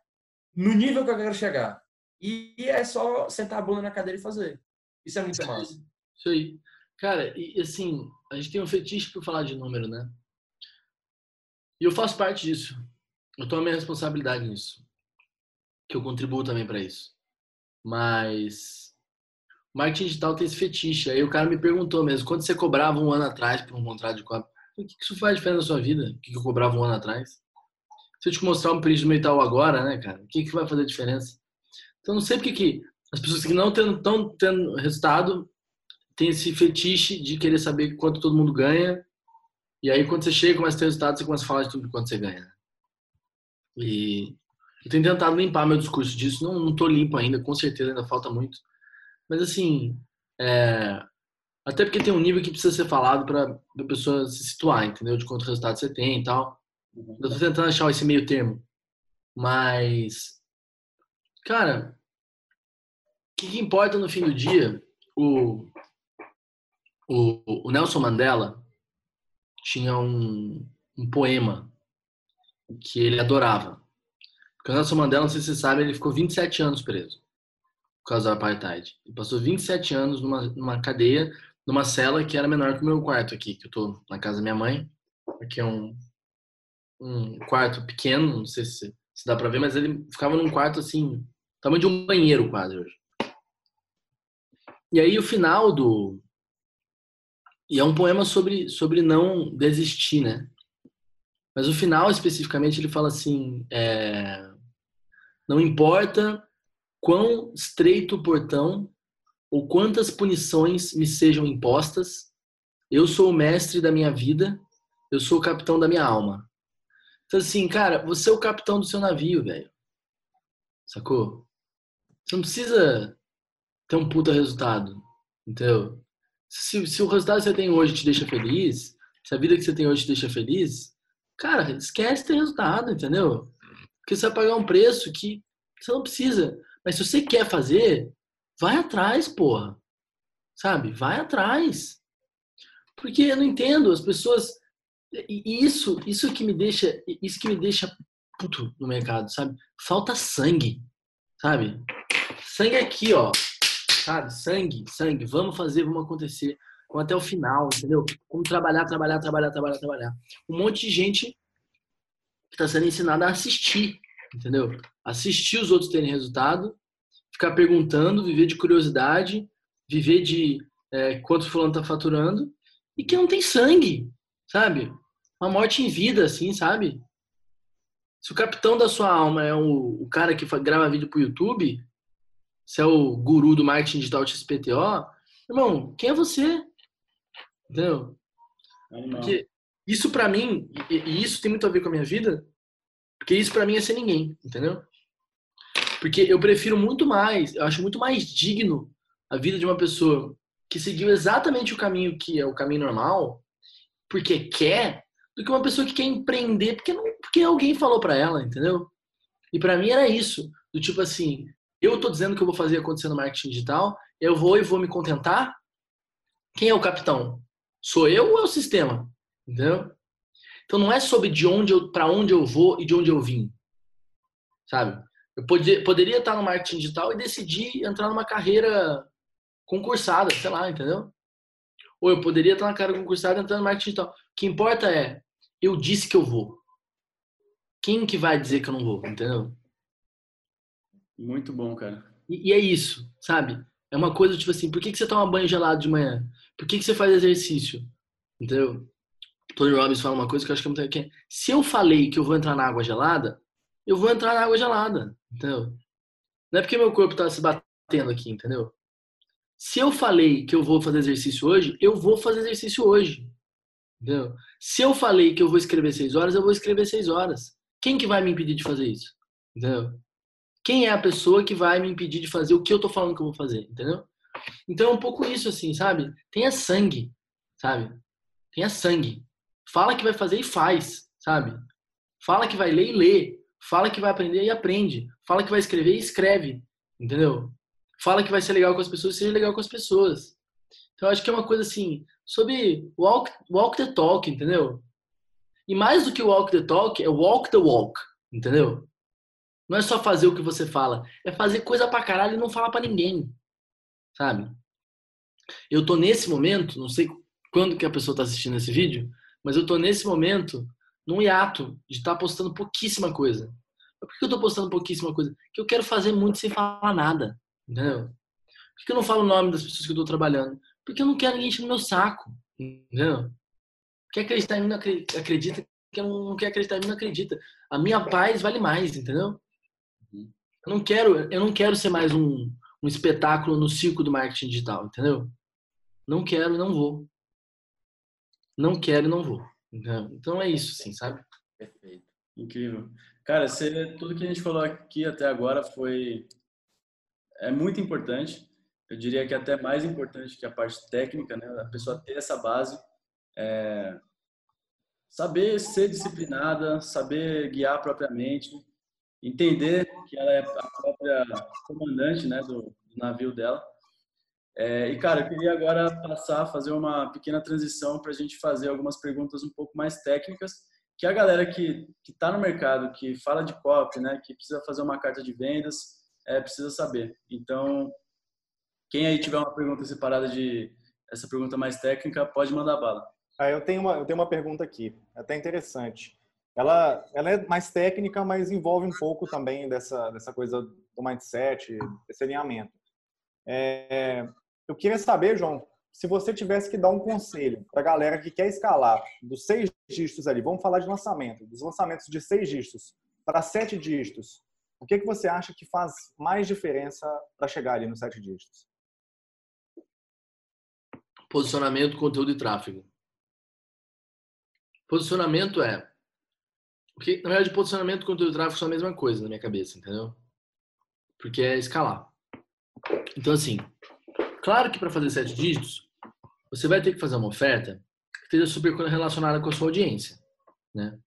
no nível que eu quero chegar. E é só sentar a bunda na cadeira e fazer. Isso é muito massa. Isso aí. Cara, e assim, a gente tem um fetiche por falar de número, né? E eu faço parte disso eu tomo a minha responsabilidade nisso. Que eu contribuo também para isso. Mas o marketing digital tem esse fetiche. Aí o cara me perguntou mesmo, quanto você cobrava um ano atrás por um contrato de cópia? O que isso faz diferença na sua vida? O que eu cobrava um ano atrás? Se eu te mostrar um preço do agora, né, cara? O que, que vai fazer diferença? Então, não sei porque que as pessoas que não estão tendo, resultado têm esse fetiche de querer saber quanto todo mundo ganha. E aí, quando você chega começa a ter resultado, você começa a falar de tudo quanto você ganha. E eu tenho tentado limpar meu discurso disso. Não, não tô limpo ainda, com certeza ainda falta muito. Mas assim, é... até porque tem um nível que precisa ser falado para a pessoa se situar, entendeu? De quanto resultado você tem e tal. Eu tô tentando achar esse meio termo. Mas, cara, o que, que, importa no fim do dia? O, o, o Nelson Mandela tinha um, um poema que ele adorava. Porque o Nelson Mandela, não sei se você sabe, ele ficou 27 anos preso por causa do apartheid. Ele passou 27 anos numa, numa cadeia, numa cela que era menor que o meu quarto aqui, que eu tô na casa da minha mãe. Aqui é um, um quarto pequeno, não sei se, se dá pra ver, mas ele ficava num quarto assim, tamanho de um banheiro quase. E aí o final do. E é um poema sobre, sobre não desistir, né? Mas o final, especificamente, ele fala assim: é, não importa quão estreito o portão ou quantas punições me sejam impostas, eu sou o mestre da minha vida, eu sou o capitão da minha alma. Então, assim, cara, você é o capitão do seu navio, velho. Sacou? Você não precisa ter um puta resultado, entendeu? Se, se o resultado que você tem hoje te deixa feliz, se a vida que você tem hoje te deixa feliz, Cara, esquece ter resultado, entendeu? Porque você vai pagar um preço que você não precisa. Mas se você quer fazer, vai atrás, porra. Sabe? Vai atrás. Porque eu não entendo, as pessoas. E isso, isso que me deixa, isso que me deixa puto no mercado, sabe? Falta sangue, sabe? Sangue aqui, ó. Sabe? Sangue, sangue. Vamos fazer, vamos acontecer até o final, entendeu? Como trabalhar, trabalhar, trabalhar, trabalhar, trabalhar. Um monte de gente que está sendo ensinada a assistir, entendeu? Assistir os outros terem resultado, ficar perguntando, viver de curiosidade, viver de é, quanto fulano está faturando e que não tem sangue, sabe? Uma morte em vida, assim, sabe? Se o capitão da sua alma é o, o cara que grava vídeo pro YouTube, se é o guru do marketing digital XPTO, irmão, quem é você? Entendeu? Porque isso para mim, e, e, isso tem muito a ver com a minha vida, porque isso para mim é ser ninguém, entendeu? Porque eu prefiro muito mais, eu acho muito mais digno a vida de uma pessoa que seguiu exatamente o caminho que é o caminho normal, porque quer, do que uma pessoa que quer empreender porque, não, porque alguém falou para ela, entendeu? E para mim era isso, do tipo assim, eu tô dizendo que eu vou fazer acontecer no marketing digital, eu vou e vou me contentar. Quem é o capitão? Sou eu ou é o sistema? Entendeu? Então não é sobre de onde eu, para onde eu vou e de onde eu vim, sabe? Eu poderia estar no marketing digital e decidir entrar numa carreira concursada, sei lá, entendeu? Ou eu poderia estar na carreira concursada entrando no marketing digital. O que importa é, eu disse que eu vou. Quem que vai dizer que eu não vou, entendeu? Muito bom, cara. E, e é isso, sabe? É uma coisa tipo assim, por que, que você toma banho gelado de manhã? Por que, que você faz exercício? Entendeu? Tony Robbins fala uma coisa que eu acho que é muito. Que se eu falei que eu vou entrar na água gelada, eu vou entrar na água gelada, entendeu? Não é porque meu corpo tá se batendo aqui, entendeu? Se eu falei que eu vou fazer exercício hoje, eu vou fazer exercício hoje. Entendeu? Se eu falei que eu vou escrever seis horas, eu vou escrever seis horas. Quem que vai me impedir de fazer isso? Entendeu? Quem é a pessoa que vai me impedir de fazer o que eu tô falando que eu vou fazer? Entendeu? Então é um pouco isso, assim, sabe? Tenha sangue, sabe? Tenha sangue. Fala que vai fazer e faz, sabe? Fala que vai ler e lê. Fala que vai aprender e aprende. Fala que vai escrever e escreve. Entendeu? Fala que vai ser legal com as pessoas e seja legal com as pessoas. Então, acho que é uma coisa assim, sobre walk, walk the talk, entendeu? E mais do que walk the talk, é walk the walk, entendeu? Não é só fazer o que você fala, é fazer coisa pra caralho e não falar pra ninguém, sabe? Eu tô nesse momento, não sei quando que a pessoa tá assistindo esse vídeo, mas eu tô nesse momento num hiato de estar tá postando pouquíssima coisa. Por que eu tô postando pouquíssima coisa? Porque eu quero fazer muito sem falar nada, entendeu? Por que eu não falo o nome das pessoas que eu tô trabalhando? Porque eu não quero ninguém no meu saco, entendeu? Quer acreditar em mim, não acredita. Quer não quer acreditar em mim, não acredita. A minha paz vale mais, entendeu? Eu não quero, eu não quero ser mais um, um espetáculo no circo do marketing digital, entendeu? Não quero, não vou. Não quero, não vou. Então é isso, sim, sabe? Perfeito. Incrível. Cara, você, tudo que a gente falou aqui até agora foi é muito importante. Eu diria que é até mais importante que a parte técnica, né? A pessoa ter essa base, é, saber ser disciplinada, saber guiar propriamente, entender que ela é a própria comandante, né, do, do navio dela. É, e cara, eu queria agora passar, fazer uma pequena transição para a gente fazer algumas perguntas um pouco mais técnicas, que a galera que está no mercado, que fala de copy, né, que precisa fazer uma carta de vendas, é, precisa saber. Então, quem aí tiver uma pergunta separada de essa pergunta mais técnica, pode mandar bala. Ah, eu tenho uma eu tenho uma pergunta aqui, até interessante. Ela ela é mais técnica, mas envolve um pouco também dessa dessa coisa do mindset, desse alinhamento. É, eu queria saber, João, se você tivesse que dar um conselho para a galera que quer escalar dos seis dígitos ali, vamos falar de lançamento, dos lançamentos de seis dígitos para sete dígitos, o que, que você acha que faz mais diferença para chegar ali nos sete dígitos? Posicionamento, conteúdo e tráfego. Posicionamento é. Porque, na verdade, posicionamento, conteúdo e tráfego são a mesma coisa na minha cabeça, entendeu? Porque é escalar. Então, assim, Claro que para fazer sete dígitos, você vai ter que fazer uma oferta que esteja super relacionada com a sua audiência, né?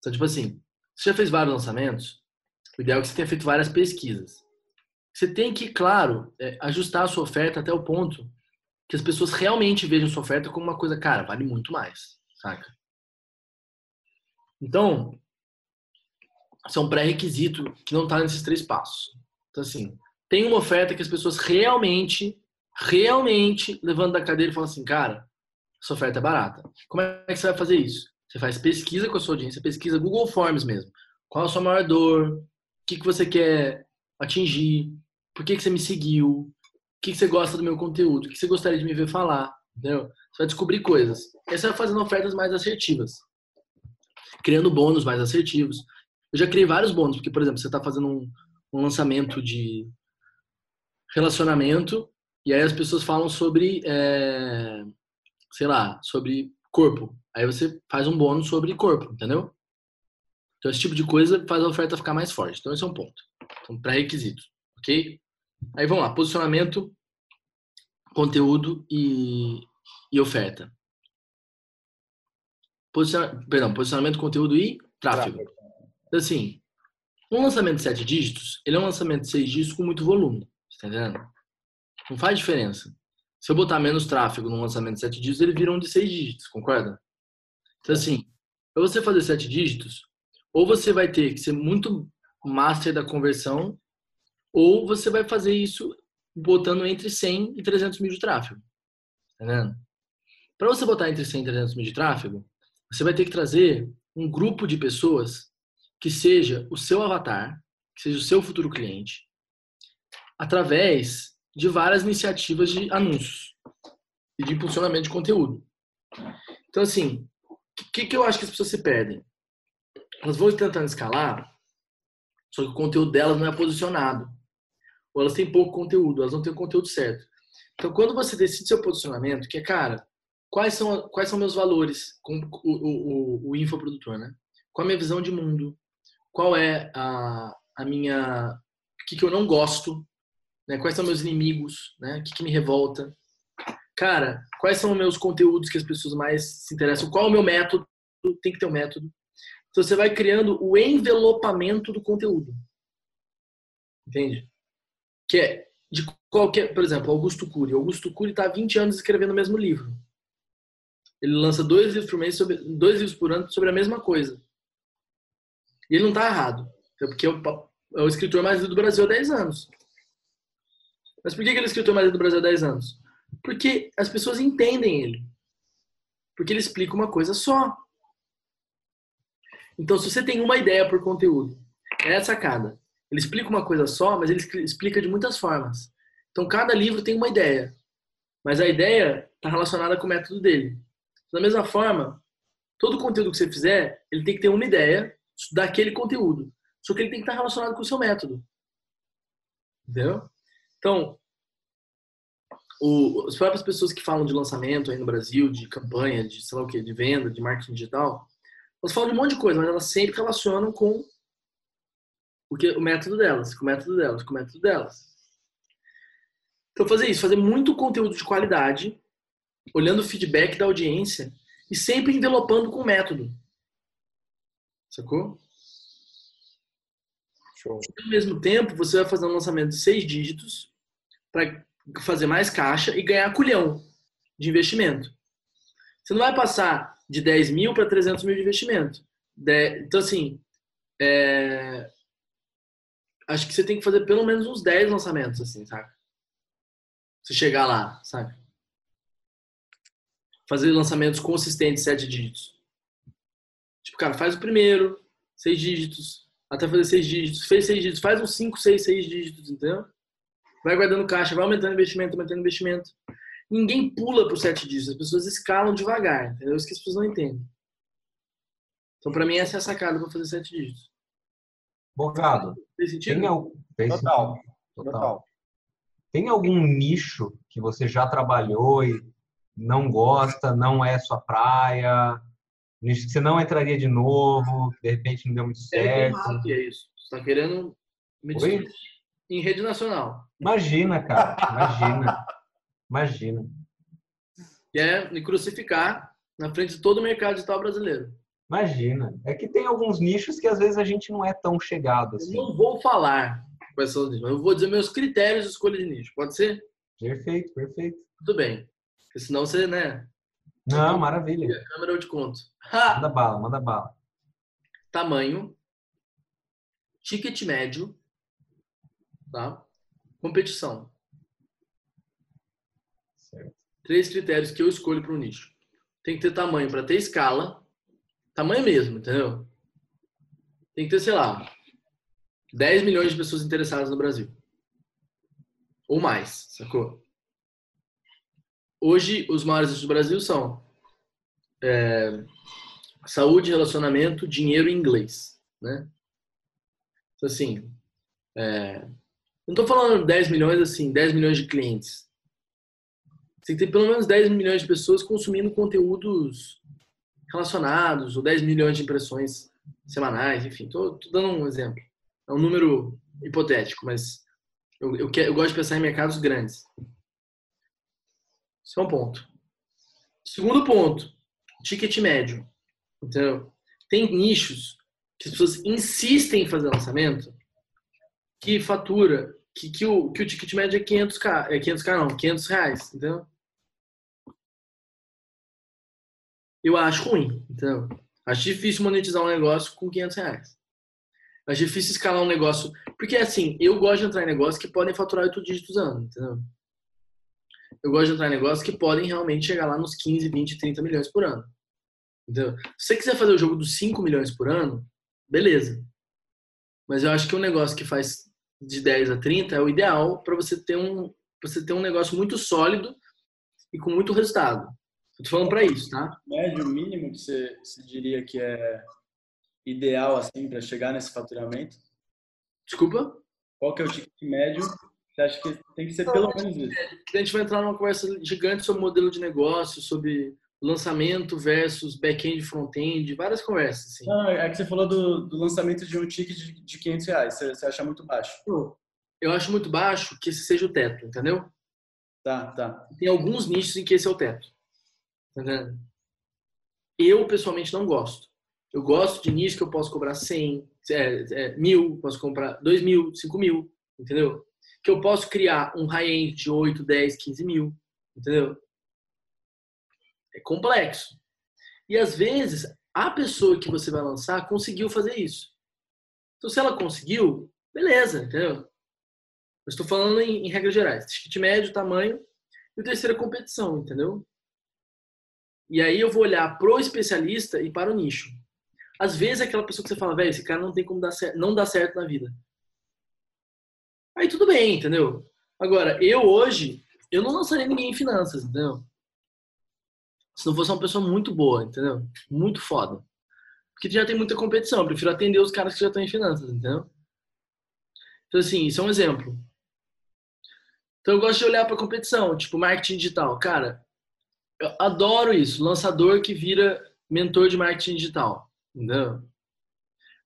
Então, tipo assim, você já fez vários lançamentos, o ideal é que você tenha feito várias pesquisas. Você tem que, claro, é, ajustar a sua oferta até o ponto que as pessoas realmente vejam sua oferta como uma coisa, cara, vale muito mais, saca? Então, isso é um pré-requisito que não está nesses três passos. Então, assim, tem uma oferta que as pessoas realmente realmente levando da cadeira e falando assim, cara, essa oferta é barata. Como é que você vai fazer isso? Você faz pesquisa com a sua audiência, pesquisa Google Forms mesmo. Qual a sua maior dor? O que, que você quer atingir? Por que, que você me seguiu? Que você gosta do meu conteúdo? O que você gostaria de me ver falar? Entendeu? Você vai descobrir coisas. E você vai fazendo ofertas mais assertivas. Criando bônus mais assertivos. Eu já criei vários bônus, porque, por exemplo, você está fazendo um, um lançamento de relacionamento e aí as pessoas falam sobre, é, sei lá, sobre corpo. Aí você faz um bônus sobre corpo, entendeu? Então esse tipo de coisa faz a oferta ficar mais forte. Então esse é um ponto. Então, pré-requisito, ok? Aí vamos lá, posicionamento, conteúdo e, e oferta. Posiciona, perdão, posicionamento, conteúdo e tráfego. Então, assim, um lançamento de sete dígitos, ele é um lançamento de seis dígitos com muito volume. Tá entendendo? Não faz diferença. Se eu botar menos tráfego no lançamento de 7 dígitos, ele vira um de 6 dígitos, concorda? Então, assim, para você fazer sete dígitos, ou você vai ter que ser muito master da conversão, ou você vai fazer isso botando entre 100 e 300 mil de tráfego. Tá? Para você botar entre 100 e 300 mil de tráfego, você vai ter que trazer um grupo de pessoas que seja o seu avatar, que seja o seu futuro cliente, através de várias iniciativas de anúncios e de impulsionamento de conteúdo. Então, assim, o que, que eu acho que as pessoas se perdem? Elas vão tentando escalar, só que o conteúdo delas não é posicionado. Ou elas têm pouco conteúdo, elas não têm o conteúdo certo. Então, quando você decide seu posicionamento, que é, cara, quais são, quais são meus valores como o, o, o infoprodutor, né? Qual a minha visão de mundo? Qual é a, a minha... O que, que eu não gosto? Né? Quais são meus inimigos? Né? O que, que me revolta? Cara, quais são os meus conteúdos que as pessoas mais se interessam? Qual é o meu método? Tem que ter um método. Então, você vai criando o envelopamento do conteúdo. Entende? Que é de qualquer, por exemplo, Augusto Cury. Augusto Cury está há 20 anos escrevendo o mesmo livro. Ele lança dois livros por mês, sobre, dois livros por ano sobre a mesma coisa. E ele não está errado. Porque é o, é o, escritor mais lido do Brasil há 10 anos. Mas por que ele é o escritor mais lido do Brasil há 10 anos? Porque as pessoas entendem ele. Porque ele explica uma coisa só. Então, se você tem uma ideia por conteúdo, é a sacada. Ele explica uma coisa só, mas ele explica de muitas formas. Então, cada livro tem uma ideia, mas a ideia está relacionada com o método dele. Da mesma forma, todo conteúdo que você fizer, ele tem que ter uma ideia daquele conteúdo. Só que ele tem que estar relacionado com o seu método. Entendeu? Então, o, as próprias pessoas que falam de lançamento aí no Brasil, de campanha, de sei lá o que, de venda, de marketing digital, elas falam de um monte de coisa, mas elas sempre relacionam com o, que, o método delas, com o método delas, com o método delas. Então, fazer isso, fazer muito conteúdo de qualidade, olhando o feedback da audiência e sempre envelopando com o método. Sacou? Show. Ao mesmo tempo, você vai fazer um lançamento de seis dígitos para fazer mais caixa e ganhar culhão de investimento. Você não vai passar de 10 mil para 300 mil de investimento. Então, assim, é... acho que você tem que fazer pelo menos uns 10 lançamentos, assim, sabe? Você chegar lá, sabe? Fazer lançamentos consistentes, sete dígitos. Tipo, cara, faz o primeiro, seis dígitos, até fazer seis dígitos. Fez seis dígitos, faz uns cinco, seis, seis dígitos, entendeu? Vai guardando caixa, vai aumentando investimento, aumentando investimento. Ninguém pula para os sete dígitos, as pessoas escalam devagar, entendeu? Isso que as pessoas não entendem. Então, para mim, essa é a sacada para fazer sete dígitos. Bocado. Fez sentido? Tem, Total. Total. Total. Tem algum nicho que você já trabalhou e não gosta, não é sua praia? Nicho que você não entraria de novo, de repente não deu muito certo? É, é isso. Você está querendo me em rede nacional. Imagina, cara. Imagina. imagina. E é me crucificar na frente de todo o mercado digital brasileiro. Imagina. É que tem alguns nichos que às vezes a gente não é tão chegado assim. Eu não vou falar quais são os nichos. Eu vou dizer meus critérios de escolha de nicho. Pode ser? Perfeito, perfeito. Tudo bem. Porque senão você, né? Não, maravilha. A câmera eu te conto. Ha! Manda bala, manda bala. Tamanho. Ticket médio. Tá? Competição. Certo. Três critérios que eu escolho para o nicho. Tem que ter tamanho para ter escala. Tamanho mesmo, entendeu? Tem que ter, sei lá, 10 milhões de pessoas interessadas no Brasil. Ou mais, sacou? Hoje, os maiores do Brasil são é, saúde, relacionamento, dinheiro e inglês, né? Então, assim, é, não estou falando 10 milhões, assim, 10 milhões de clientes. Você tem que ter pelo menos 10 milhões de pessoas consumindo conteúdos relacionados, ou 10 milhões de impressões semanais, enfim, estou dando um exemplo é um número hipotético, mas eu, eu, eu gosto de pensar em mercados grandes. Esse é um ponto. Segundo ponto, ticket médio. Entendeu? Tem nichos que as pessoas insistem em fazer lançamento que fatura, que, que, o, que o ticket médio é 500k, é 500k não, 500 reais, entendeu? Eu acho ruim, entendeu? Acho difícil monetizar um negócio com 500 reais. Acho difícil escalar um negócio. Porque, assim, eu gosto de entrar em negócios que podem faturar 8 dígitos ano, entendeu? Eu gosto de entrar em negócios que podem realmente chegar lá nos 15, 20, 30 milhões por ano. Entendeu? Se você quiser fazer o jogo dos 5 milhões por ano, beleza. Mas eu acho que um negócio que faz de 10 a 30 é o ideal para você ter um você ter um negócio muito sólido e com muito resultado. Estou falando para isso, tá? Médio mínimo que você, você diria que é ideal assim para chegar nesse faturamento? Desculpa? Qual que é o ticket médio? Você acha que tem que ser pelo menos isso? A gente vai entrar numa conversa gigante sobre modelo de negócio, sobre lançamento versus back-end front-end, várias conversas. Assim. Não, é que você falou do, do lançamento de um ticket de, de 500 reais. Você, você acha muito baixo? Eu acho muito baixo que esse seja o teto, entendeu? Tá, tá. Tem alguns nichos em que esse é o teto. Entendeu? Eu, pessoalmente, não gosto. Eu gosto de nicho que eu posso cobrar 100, é, é, mil, posso comprar 2 mil, 5 mil, entendeu? Que eu posso criar um high-end de 8, 10, 15 mil, entendeu? É complexo. E às vezes, a pessoa que você vai lançar conseguiu fazer isso. Então, se ela conseguiu, beleza, entendeu? Eu estou falando em, em regras gerais. Ticket médio, tamanho. E o terceiro é competição, entendeu? E aí eu vou olhar pro especialista e para o nicho. Às vezes é aquela pessoa que você fala, velho, esse cara não tem como dar certo, não dá certo na vida. Aí tudo bem, entendeu? Agora, eu hoje, eu não lançaria ninguém em finanças, entendeu? Se não fosse uma pessoa muito boa, entendeu? Muito foda. Porque já tem muita competição. Eu prefiro atender os caras que já estão em finanças, entendeu? Então, assim, isso é um exemplo. Então, eu gosto de olhar para competição, tipo marketing digital. Cara, eu adoro isso. Lançador que vira mentor de marketing digital. Entendeu?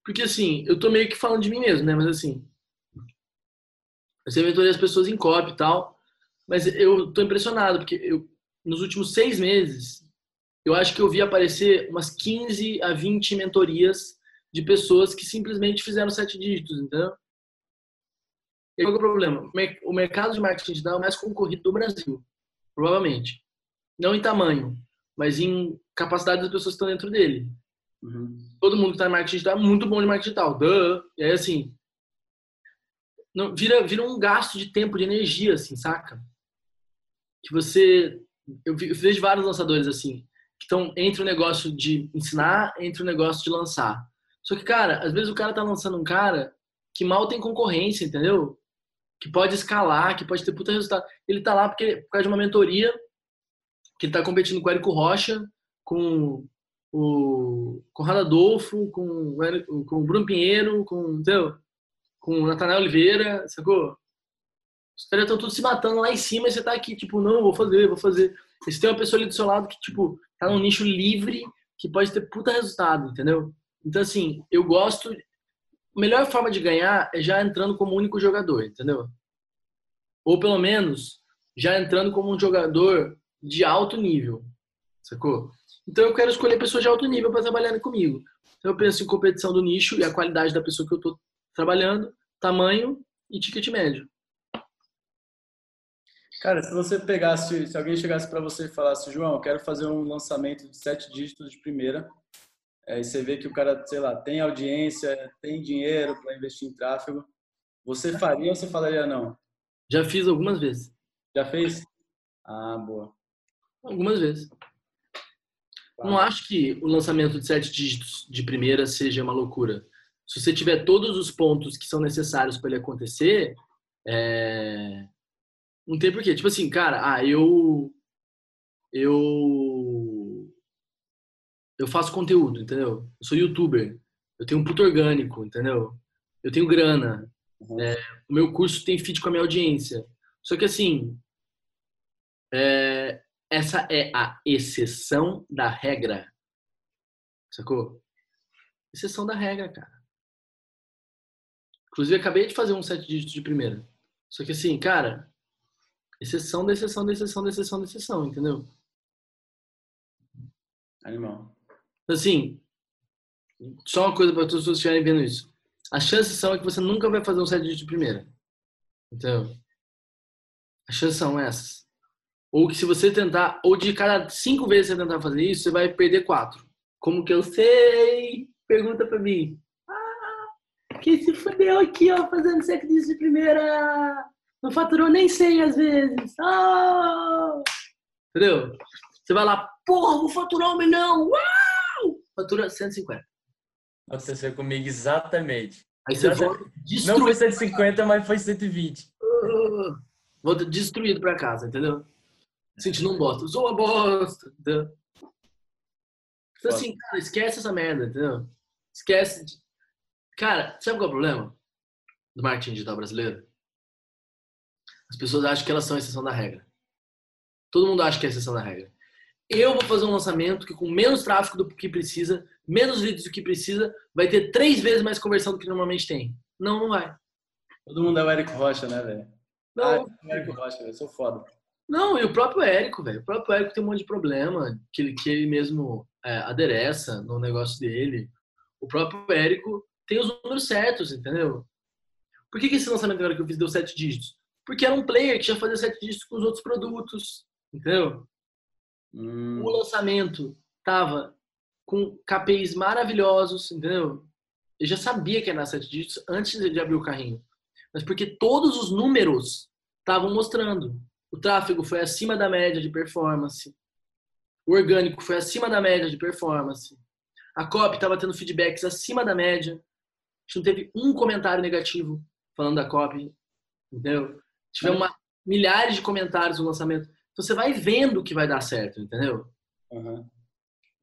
Porque, assim, eu tô meio que falando de mim mesmo, né? Mas, assim, eu mentorei as pessoas em copy e tal. Mas eu tô impressionado, porque eu, nos últimos seis meses, eu acho que eu vi aparecer umas 15 a 20 mentorias de pessoas que simplesmente fizeram sete dígitos, entendeu? E qual é o problema? O mercado de marketing digital é o mais concorrido do Brasil, provavelmente. Não em tamanho, mas em capacidade das pessoas que estão dentro dele. Uhum. Todo mundo que está em marketing digital é muito bom de marketing digital. Duh. E aí, assim, não, vira, vira um gasto de tempo, de energia, assim, saca? Que você eu, vejo vários lançadores assim, que estão entre o negócio de ensinar, entre o negócio de lançar. Só que, cara, às vezes o cara tá lançando um cara que mal tem concorrência, entendeu? Que pode escalar, que pode ter puta resultado. Ele tá lá porque, por causa de uma mentoria, que ele tá competindo com o Érico Rocha, com o Conrado Adolfo, com, com o Bruno Pinheiro, com, entendeu? com o Natanael Oliveira, sacou? Os caras estão todos se matando lá em cima e você tá aqui, tipo, não, vou fazer, vou fazer. E você tem uma pessoa ali do seu lado que, tipo, tá num nicho livre que pode ter puta resultado, entendeu? Então, assim, eu gosto. A melhor forma de ganhar é já entrando como único jogador, entendeu? Ou pelo menos já entrando como um jogador de alto nível, sacou? Então eu quero escolher pessoas de alto nível para trabalharem comigo. Então eu penso em competição do nicho e a qualidade da pessoa que eu tô trabalhando, tamanho e ticket médio. Cara, se você pegasse, se alguém chegasse para você e falasse, João, eu quero fazer um lançamento de sete dígitos de primeira, é, e você vê que o cara, sei lá, tem audiência, tem dinheiro para investir em tráfego, você faria ou você falaria não? Já fiz algumas vezes. Já fez? Ah, boa. Algumas vezes. Claro. Não acho que o lançamento de sete dígitos de primeira seja uma loucura. Se você tiver todos os pontos que são necessários para ele acontecer, é não tem porquê. Tipo assim, cara, ah, eu. Eu. Eu faço conteúdo, entendeu? Eu sou youtuber. Eu tenho um puto orgânico, entendeu? Eu tenho grana. Uhum. É, o meu curso tem fit com a minha audiência. Só que assim. É, essa é a exceção da regra. Sacou? Exceção da regra, cara. Inclusive, acabei de fazer um sete dígitos de primeira. Só que assim, cara, Exceção da exceção da exceção da exceção da exceção, entendeu? Animal. Assim, só uma coisa para todos vocês estiverem vendo isso. As chances são é que você nunca vai fazer um set de primeira. Entendeu? As chances são essas. Ou que se você tentar, ou de cada cinco vezes você tentar fazer isso, você vai perder quatro. Como que eu sei? Pergunta pra mim. Ah, quem se fudeu aqui, ó, fazendo sexo de primeira. Não faturou nem 100 às vezes. Ah! Entendeu? Você vai lá, porra, vou faturar um milhão. Uau! Fatura 150. Aconteceu comigo exatamente. Aí você Exatamente. volta Não foi destruído, 150, mas foi 120. volta destruído pra casa, entendeu? Sentindo um bosta. Eu sou uma bosta, entendeu? Então, assim, cara, esquece essa merda, entendeu? Esquece. de- Cara, sabe qual é o problema do marketing digital brasileiro? As pessoas acham que elas são a exceção da regra. Todo mundo acha que é a exceção da regra. Eu vou fazer um lançamento que com menos tráfego do que precisa, menos leads do que precisa, vai ter três vezes mais conversão do que normalmente tem. Não, não vai. Todo mundo é o Érico Rocha, né, velho? Não, Ah, eu sou o Érico Rocha, velho. Sou foda. Não, e o próprio Érico, velho. O próprio Érico tem um monte de problema que ele, que ele mesmo é, adereça no negócio dele. O próprio Érico tem os números certos, entendeu? Por que, que esse lançamento agora que eu fiz deu sete dígitos? Porque era um player que já fazia sete dígitos com os outros produtos, entendeu? Hum, O lançamento tava com KPIs maravilhosos, entendeu? Eu já sabia que era sete dígitos antes de abrir o carrinho. Mas porque todos os números estavam mostrando. O tráfego foi acima da média de performance. O orgânico foi acima da média de performance. A copy estava tendo feedbacks acima da média. A gente não teve um comentário negativo falando da copy, entendeu? Tivemos uma- milhares de comentários no lançamento. Então você vai vendo que vai dar certo, entendeu? aham.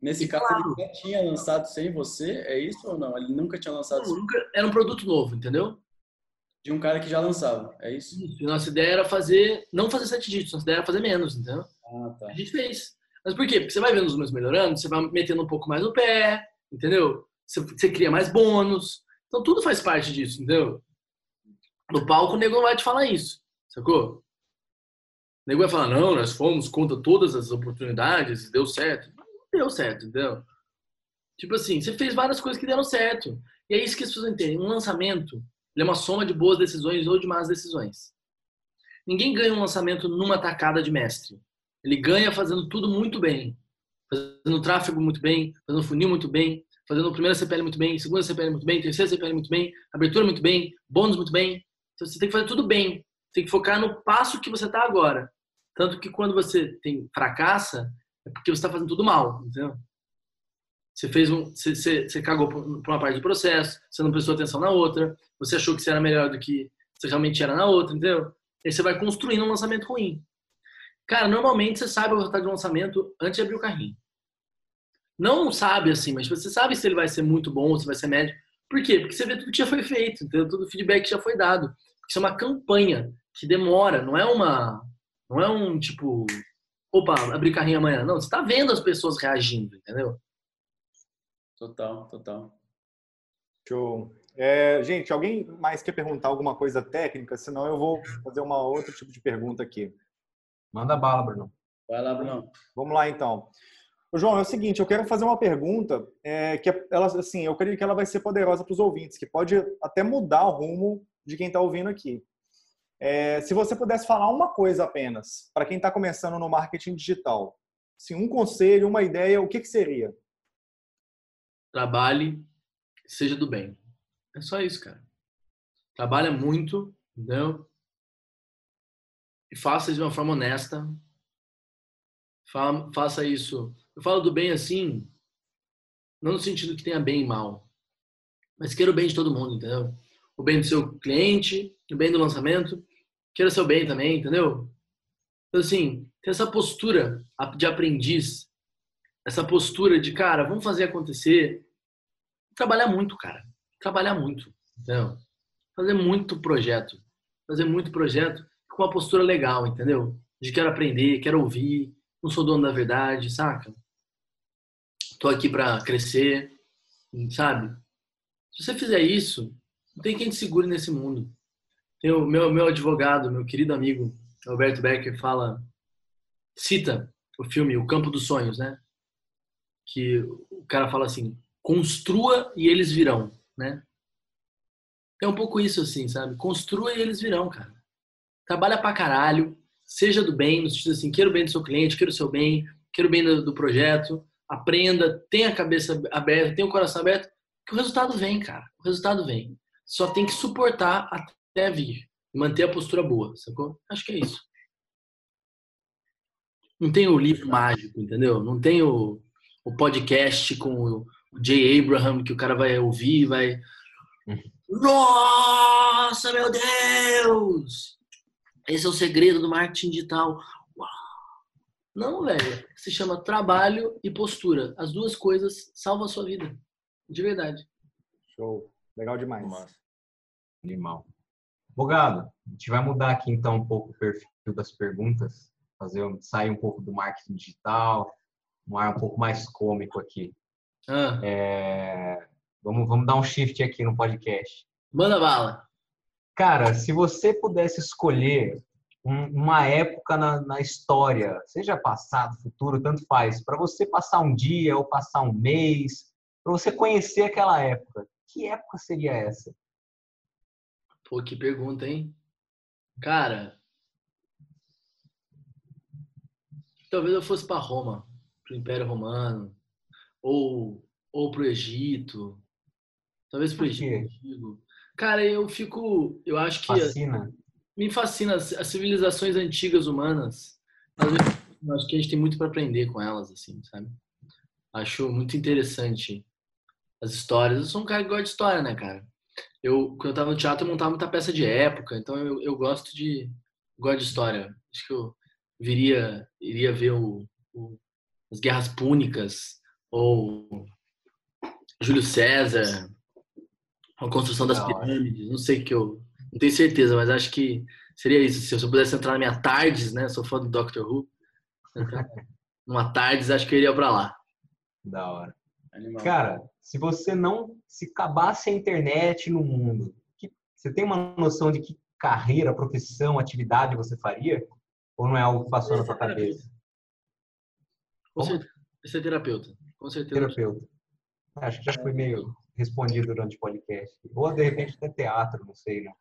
Nesse E caso, claro. ele já tinha lançado sem você, é isso ou não? Ele nunca tinha lançado Não, nunca- era um produto novo, entendeu? De um cara que já lançava, é isso? E nossa ideia era fazer, não fazer sete dígitos, nossa ideia era fazer menos, entendeu? Ah, tá. A gente fez. Mas por quê? Porque você vai vendo os números melhorando, você vai metendo um pouco mais no pé, entendeu? Você, você cria mais bônus. Então tudo faz parte disso, entendeu? No palco o nego não vai te falar isso, sacou? O nego vai falar, não, nós fomos contra todas as oportunidades e deu certo. Não deu certo, entendeu? Tipo assim, você fez várias coisas que deram certo. E é isso que as pessoas entendem. Um lançamento ele é uma soma de boas decisões ou de más decisões. Ninguém ganha um lançamento numa tacada de mestre. Ele ganha fazendo tudo muito bem. Fazendo tráfego muito bem, fazendo funil muito bem, fazendo primeira CPL muito bem, segunda CPL muito bem, terceira CPL muito bem, abertura muito bem, bônus muito bem. Então você tem que fazer tudo bem. Tem que focar no passo que você está agora. Tanto que quando você tem fracassa, é porque você está fazendo tudo mal, entendeu? Você fez um, você, você, você cagou por uma parte do processo, você não prestou atenção na outra, você achou que você era melhor do que você realmente era na outra, entendeu? Aí você vai construindo um lançamento ruim. Cara, normalmente você sabe o resultado de um lançamento antes de abrir o carrinho. Não sabe assim, mas você sabe se ele vai ser muito bom ou se vai ser médio. Por quê? Porque você vê tudo que já foi feito, entendeu? Todo o feedback que já foi dado. Isso é uma campanha que demora, não é uma. Não é um tipo. Opa, abrir carrinho amanhã. Não, você tá vendo as pessoas reagindo, entendeu? Total, total. Show. É, gente, alguém mais quer perguntar alguma coisa técnica? Senão eu vou fazer uma outro tipo de pergunta aqui. Manda bala, Bruno. Vai lá, Bruno. Vamos lá, então. Ô, João, é o seguinte, eu quero fazer uma pergunta é, que ela, assim, eu creio que ela vai ser poderosa para os ouvintes, que pode até mudar o rumo de quem está ouvindo aqui. É, se você pudesse falar uma coisa apenas para quem está começando no marketing digital, assim, um conselho, uma ideia, o que, que seria? Trabalhe, seja do bem. É só isso, cara. Trabalha muito, entendeu? E faça de uma forma honesta. Fa- Faça isso. Eu falo do bem assim, não no sentido que tenha bem e mal, mas queira o bem de todo mundo, entendeu? O bem do seu cliente, o bem do lançamento, queira seu bem também, entendeu? Então, assim, ter essa postura de aprendiz, essa postura de, cara, vamos fazer acontecer. Trabalhar muito, cara. Trabalhar muito, entendeu? Fazer muito projeto. Fazer muito projeto com uma postura legal, entendeu? De quero aprender, quero ouvir, não sou dono da verdade, saca? Tô aqui pra crescer, sabe? Se você fizer isso, não tem quem te segure nesse mundo. Tem o meu, meu advogado, meu querido amigo, Alberto Becker, fala, cita o filme O Campo dos Sonhos, né? Que o cara fala assim, construa e eles virão, né? É um pouco isso assim, sabe? Construa e eles virão, cara. Trabalha pra caralho, seja do bem, no sentido assim, queira o bem do seu cliente, queira o seu bem, queira o bem do, do projeto, aprenda, tenha a cabeça aberta, tenha o coração aberto, que o resultado vem, cara. O resultado vem. Só tem que suportar até vir. Manter a postura boa, sacou? Acho que é isso. Não tem o livro mágico, entendeu? Não tem o, o podcast com o Jay Abraham que o cara vai ouvir vai. Nossa, meu Deus! Esse é o segredo do marketing digital. Uau. Não, velho. Se chama trabalho e postura. As duas coisas salvam a sua vida. De verdade. Show. Legal demais. Animal. Bogado, a gente vai mudar aqui então um pouco o perfil das perguntas, fazer sair um pouco do marketing digital, um ar um pouco mais cômico aqui. Ah. É, vamos, vamos dar um shift aqui no podcast. Manda bala. Cara, se você pudesse escolher um, uma época na, na, história, seja passado, futuro, tanto faz, para você passar um dia ou passar um mês, para você conhecer aquela época, que época seria essa? Pô, que pergunta, hein? Cara, talvez eu fosse para Roma, para o Império Romano, ou ou para o Egito, talvez para o Egito. Cara, eu fico, eu acho que fascina. me fascina as, as civilizações antigas humanas. Eu acho que a gente tem muito para aprender com elas, assim, sabe? Acho muito interessante as histórias. Eu sou um cara que gosta de história, né, cara? Eu, quando eu tava no teatro, eu montava muita peça de época, então eu, eu gosto de gosto de história. Acho que eu viria, iria ver o, o as guerras púnicas ou Júlio César, a construção das pirâmides, não sei que eu não tenho certeza, mas acho que seria isso. Se eu pudesse entrar na minha tardes, né? Sou fã do Doctor Who. numa tardes, acho que eu iria para lá. Da hora. Animal. Cara, se você não se acabasse a internet no mundo, que, você tem uma noção de que carreira, profissão, atividade você faria? Ou não é algo que passou na sua cabeça? Certeza. Ser terapeuta. Com certeza. Terapeuta. Acho que já foi meio respondido durante o podcast. Ou de repente até teatro, não sei, né?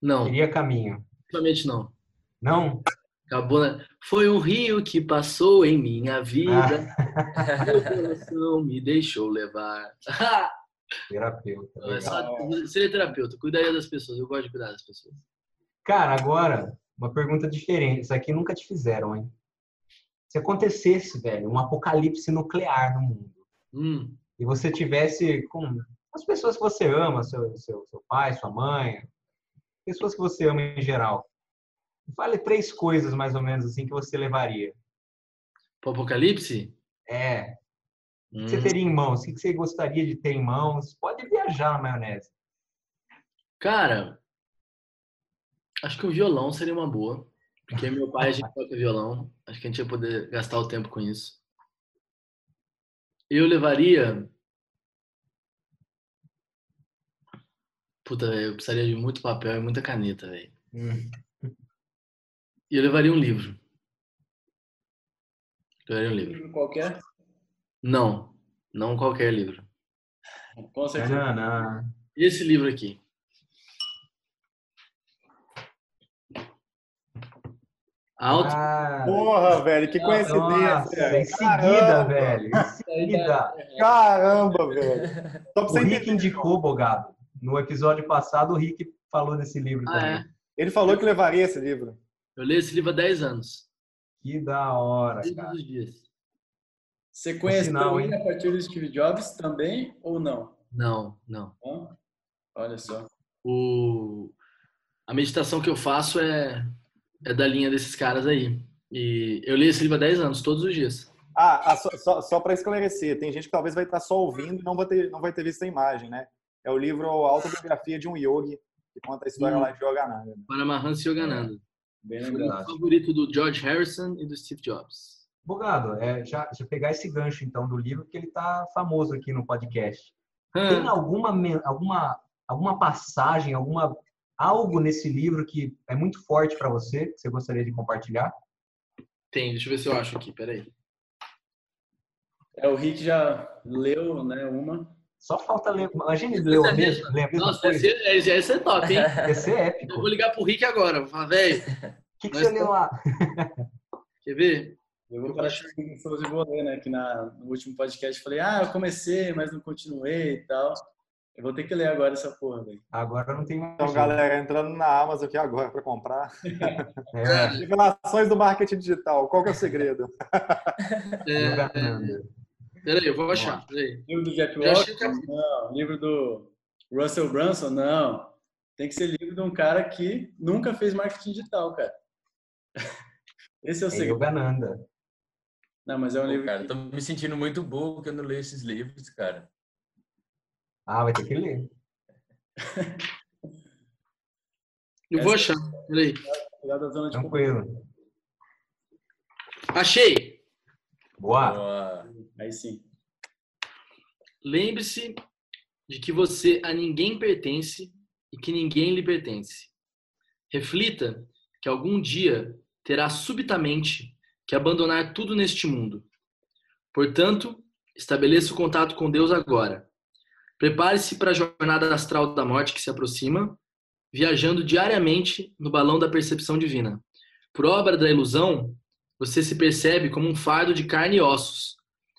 Não. Seria caminho. Realmente não. Não? Acabou, né? Foi um rio que passou em minha vida. Ah. Meu coração me deixou levar. terapeuta. É seria terapeuta, cuidaria das pessoas. Eu gosto de cuidar das pessoas. Cara, agora, uma pergunta diferente. Isso aqui nunca te fizeram, hein? Se acontecesse, velho, um apocalipse nuclear no mundo. Hum e você tivesse com as pessoas que você ama, seu, seu, seu pai, sua mãe, pessoas que você ama em geral. Fale três coisas mais ou menos assim que você levaria. Para o apocalipse? É. O que você hum. teria em mãos? O que você gostaria de ter em mãos? Pode viajar na maionese. Cara, acho que o violão seria uma boa. Porque meu pai a gente toca violão. Acho que a gente ia poder gastar o tempo com isso. Eu levaria. Puta, velho, eu precisaria de muito papel e muita caneta, velho. Hum. E eu levaria um livro. Eu levaria um livro. Qualquer? Não, não qualquer livro. Com certeza. Não, não. Esse livro aqui. Alto. Ah, Porra, velho, que coincidência. Nossa, em seguida, Caramba. velho. Em seguida. Caramba, velho. Só pra o Rick indicou, Bogado. No episódio passado, o Rick falou desse livro ah, também. É? Ele falou que levaria esse livro. Eu li esse livro há 10 anos. Que da hora, cara. Os dias. Você conhece ele a partir do Steve Jobs também ou não? Não, não. Olha só. O... A meditação que eu faço é é da linha desses caras aí. E eu li esse livro há 10 anos, todos os dias. Ah, ah só, só, só para esclarecer, tem gente que talvez vai estar só ouvindo e não vai ter, não vai ter visto a imagem, né? É o livro Autobiografia de um Yogi, que conta a história hum. lá de Yogananda. Né? Paramahansa Yogananda. É, bem lembrado. o favorito do George Harrison e do Steve Jobs. Bogado, é, já, já pegar esse gancho então do livro, que ele tá famoso aqui no podcast. Hum. Tem alguma, alguma, alguma passagem, alguma algo nesse livro que é muito forte para você, que você gostaria de compartilhar? Tem, deixa eu ver se eu acho aqui, peraí. É, o Rick já leu, né, uma. Só falta ler. Imagina ele leu a mesma, lê a mesma Nossa, coisa. Esse, esse é top, hein? Esse é épico. Eu vou ligar pro Rick agora, vou falar, velho. O que, que você leu lá? Quer ver? Eu vou para Souza e vou ler, né? Que na, no último podcast eu falei, ah, eu comecei, mas não continuei e tal. Eu vou ter que ler agora essa porra, velho. Agora não tem mais. Então, galera, entrando na Amazon aqui agora para comprar. É. Revelações do marketing digital. Qual que é o segredo? É, Peraí, eu vou achar. Peraí. Livro do Jack Walker? Não. Livro do Russell Brunson? Não. Tem que ser livro de um cara que nunca fez marketing digital, cara. Esse é o segredo. Yogananda. Não, mas é um Pô, livro. cara, que- tô me sentindo muito burro que eu não leio esses livros, cara. Ah, vai ter que ler. Eu vou achar. Peraí. Tranquilo. Achei! Boa. Boa. Aí sim. Lembre-se de que você a ninguém pertence e que ninguém lhe pertence. Reflita que algum dia terá subitamente que abandonar tudo neste mundo. Portanto, estabeleça o contato com Deus agora. Prepare-se para a jornada astral da morte que se aproxima, viajando diariamente no balão da percepção divina. Por obra da ilusão, você se percebe como um fardo de carne e ossos,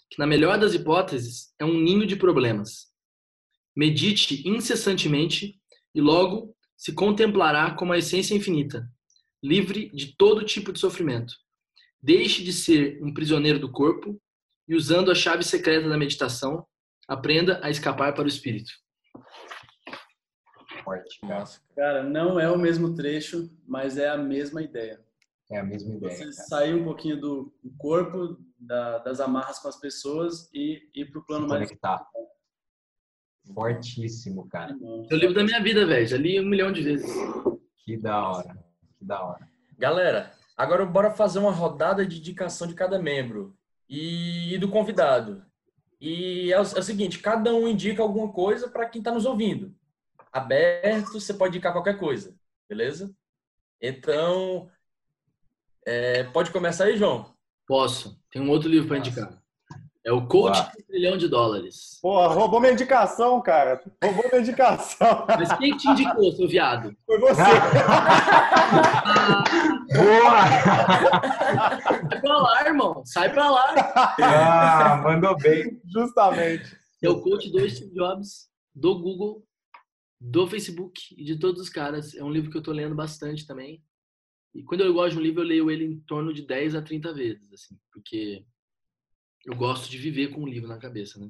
que, na melhor das hipóteses, é um ninho de problemas. Medite incessantemente e logo se contemplará como a essência infinita, livre de todo tipo de sofrimento. Deixe de ser um prisioneiro do corpo e, usando a chave secreta da meditação, aprenda a escapar para o espírito. Forte, cara. Não é o mesmo trecho, mas é a mesma ideia. É a mesma ideia. Você cara. sair um pouquinho do corpo, da- das amarras com as pessoas e ir pro plano Se mais conectar. Fortíssimo, cara. É o livro da minha vida, velho. Já li um milhão de vezes. Que da hora. Que da hora. Galera, agora bora fazer uma rodada de indicação de cada membro e do convidado. E é o, é o seguinte, cada um indica alguma coisa para quem está nos ouvindo. Aberto, você pode indicar qualquer coisa, beleza? Então, é, pode começar aí, João. Posso. Tem um outro livro para indicar. É o Coach de um trilhão de dólares. Pô, roubou minha indicação, cara. Roubou minha indicação. Mas quem te indicou, seu viado? Foi você. Boa! Sai pra lá, irmão. Sai pra lá. Ah, mandou bem. Justamente. É o coach do Steve Jobs, do Google, do Facebook e de todos os caras. É um livro que eu tô lendo bastante também. E quando eu gosto de um livro, eu leio ele em torno de 10 a 30 vezes, assim, porque eu gosto de viver com um livro na cabeça, né?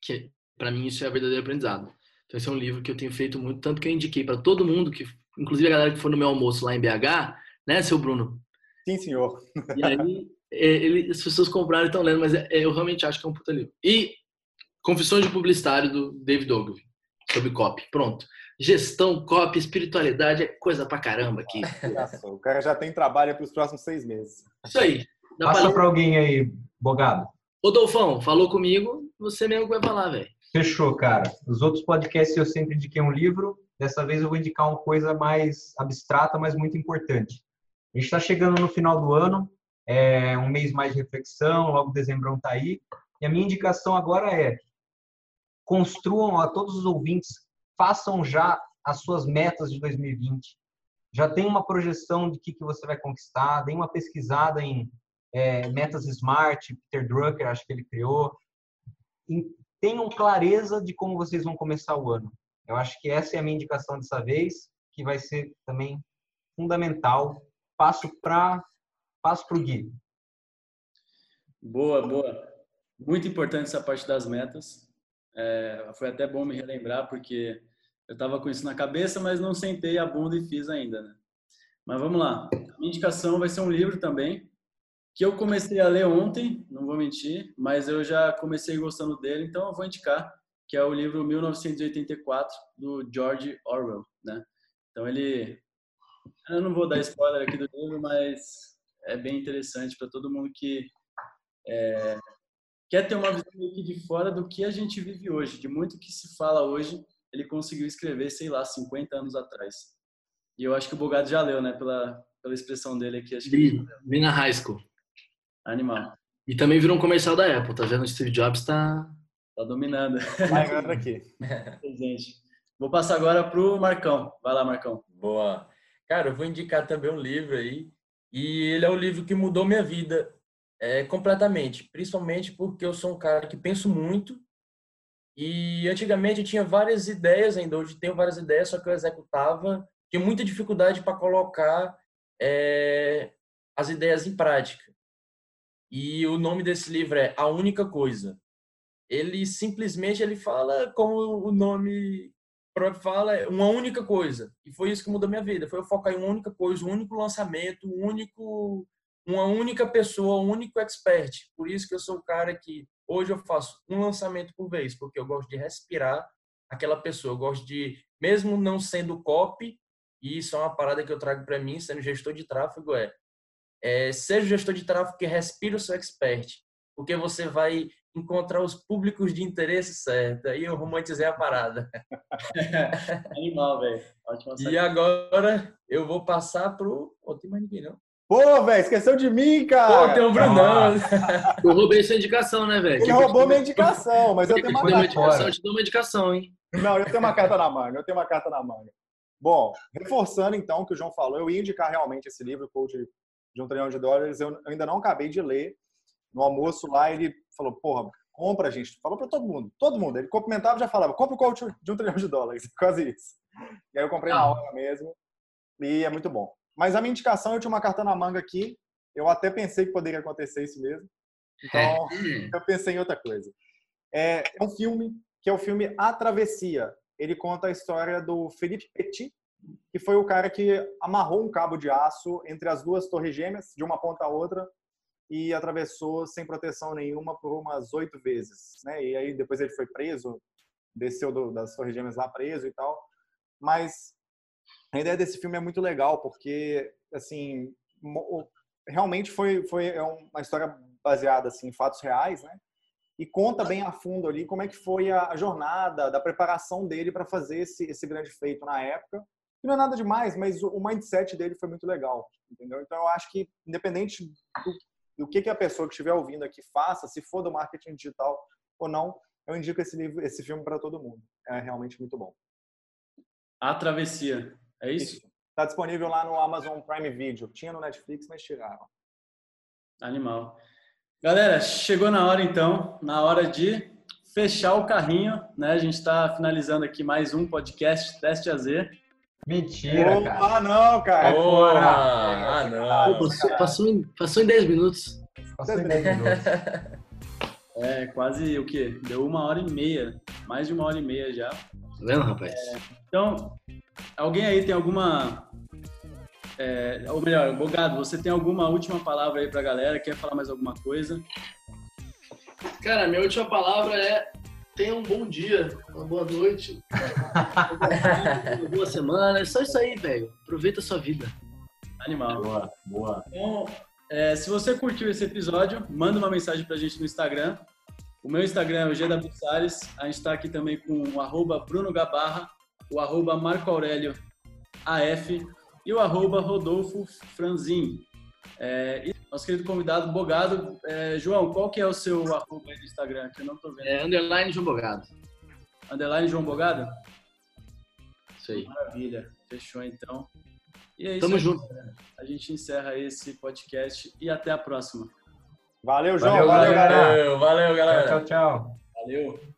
Que para mim isso é verdadeiro aprendizado. Então esse é um livro que eu tenho feito muito, tanto que eu indiquei para todo mundo que inclusive a galera que foi no meu almoço lá em BH, né, seu Bruno? Sim, senhor. E aí, é, ele, as pessoas compraram e estão lendo, mas é- é, eu realmente acho que é um puta livro. E Confissões de Publicitário, do David Ogilvy, sobre copy. Pronto. Gestão, copy, espiritualidade é coisa pra caramba aqui. O cara já tem trabalho para os próximos seis meses. Isso aí. Passa pra alguém aí, Bogado. Ô, Dolfão, falou comigo, você mesmo que vai falar, velho. Fechou, cara. Os outros podcasts eu sempre indiquei um livro. Dessa vez eu vou indicar uma coisa mais abstrata, mas muito importante. A gente está chegando no final do ano, é um mês mais de reflexão, logo dezembro está aí. E a minha indicação agora é construam a todos os ouvintes, façam já as suas metas de 2020. Já tem uma projeção de que, que você vai conquistar, dê uma pesquisada em é, metas smart, Peter Drucker, acho que ele criou. Em- tenham clareza de como vocês vão começar o ano. Eu acho que essa é a minha indicação dessa vez, que vai ser também fundamental. Passo para passo o Gui. Boa, boa. Muito importante essa parte das metas. É, foi até bom me relembrar, porque eu estava com isso na cabeça, mas não sentei a bunda e fiz ainda. Né? Mas vamos lá. A minha indicação vai ser um livro também, que eu comecei a ler ontem, não vou mentir, mas eu já comecei gostando dele, então eu vou indicar, que é o livro 1984, do George Orwell. Né? Então ele. Eu não vou dar spoiler aqui do livro, mas é bem interessante para todo mundo que é, quer ter uma visão que de fora do que a gente vive hoje, de muito que se fala hoje, ele conseguiu escrever, sei lá, 50 anos atrás. E eu acho que o Bogado já leu, né, pela, pela expressão dele aqui, acho que Vi, vi na high school. Animal. E também virou um comercial da Apple, tá vendo? O Steve Jobs tá. Tá dominando Vai agora aqui. presente. Vou passar agora pro Marcão. Vai lá, Marcão. Boa. Cara, eu vou indicar também um livro aí E ele é o livro que mudou minha vida é, completamente, principalmente porque eu sou um cara que penso muito e antigamente eu tinha várias ideias, ainda hoje tenho várias ideias, só que eu executava, tinha muita dificuldade para colocar é, as ideias em prática. E o nome desse livro é A Única Coisa. Ele simplesmente ele fala como o nome próprio fala, é uma única coisa. E foi isso que mudou minha vida. Foi eu focar em uma única coisa, um único lançamento, um único uma única pessoa, um único expert. Por isso que eu sou o cara que hoje eu faço um lançamento por vez, porque eu gosto de respirar aquela pessoa. Eu gosto de, mesmo não sendo copy, e isso é uma parada que eu trago para mim, sendo gestor de tráfego, é, é seja gestor de tráfego que respira o seu expert, porque você vai encontrar os públicos de interesse certo. Aí eu romantizei a parada. Animal, velho. E agora eu vou passar pro. Oh, tem mais ninguém, não? Pô, velho, esqueceu de mim, cara. Pô, tem um Brunão. Eu roubei sua indicação, né, velho? Ele roubou minha indicação, mas eu tenho uma carta. Indicação, eu te dou uma indicação, hein? Não, eu tenho uma carta na manga, eu tenho uma carta na manga. Bom, reforçando então o que o João falou, eu ia indicar realmente esse livro, Coach de um Trilhão de Dólares, eu ainda não acabei de ler. No almoço lá, ele falou, porra, compra, gente. Falou para todo mundo, todo mundo. Ele cumprimentava e já falava, compra o Coach de um Trilhão de Dólares, quase isso. E aí eu comprei na hora mesmo, e é muito bom. Mas a minha indicação, eu tinha uma carta na manga aqui. Eu até pensei que poderia acontecer isso mesmo. Então, eu pensei em outra coisa. É, é um filme que é o filme A Travessia. Ele conta a história do Felipe Petit, que foi o cara que amarrou um cabo de aço entre as duas torres gêmeas, de uma ponta a outra, e atravessou sem proteção nenhuma por umas oito vezes. Né? E aí depois ele foi preso, desceu do, das torres gêmeas lá preso e tal. Mas a ideia desse filme é muito legal, porque, assim, realmente foi, foi é uma história baseada assim, em fatos reais, né? E conta bem a fundo ali como é que foi a, jornada, da preparação dele para fazer esse, esse grande feito na época. E não é nada demais, mas o mindset dele foi muito legal, entendeu? Então eu acho que, independente do, do que, que a pessoa que estiver ouvindo aqui faça, se for do marketing digital ou não, eu indico esse livro, esse filme para todo mundo. É realmente muito bom. A Travessia. É isso? Está disponível lá no Amazon Prime Video. Tinha no Netflix, mas tiraram. Animal. Galera, chegou na hora então, na hora de fechar o carrinho, né? A gente está finalizando aqui mais um podcast Teste AZ. Mentira, oh, cara. Ah, não, cara. Oh, ah, não. passou, passou, em, passou em 10 minutos. Passou em 10 minutos. é, quase o quê? Deu uma hora e meia. Mais de uma hora e meia já. Tá vendo, rapaz? É, então, Alguém aí tem alguma. É, ou melhor, Bogado, você tem alguma última palavra aí pra galera? Quer falar mais alguma coisa? Cara, minha última palavra é tenha um bom dia, uma boa noite, uma boa semana. É só isso aí, velho. Aproveita a sua vida. Animal. Boa, boa. Então, é, se você curtiu esse episódio, manda uma mensagem pra gente no Instagram. O meu Instagram é o GW Salles. A gente está aqui também com o arroba Bruno Gabarra o arroba Marco Aurélio AF e o arroba Rodolfo Franzin. É, e nosso querido convidado, Bogado. É, João, qual que é o seu arroba aí no Instagram? Que eu não tô vendo. É underline João Bogado. Underline João Bogado? Isso aí. Maravilha. Fechou, então. E é isso. Tamo aí, junto. A gente encerra esse podcast e até a próxima. Valeu, João. Valeu, valeu galera. Valeu, galera. Tchau, tchau. Valeu.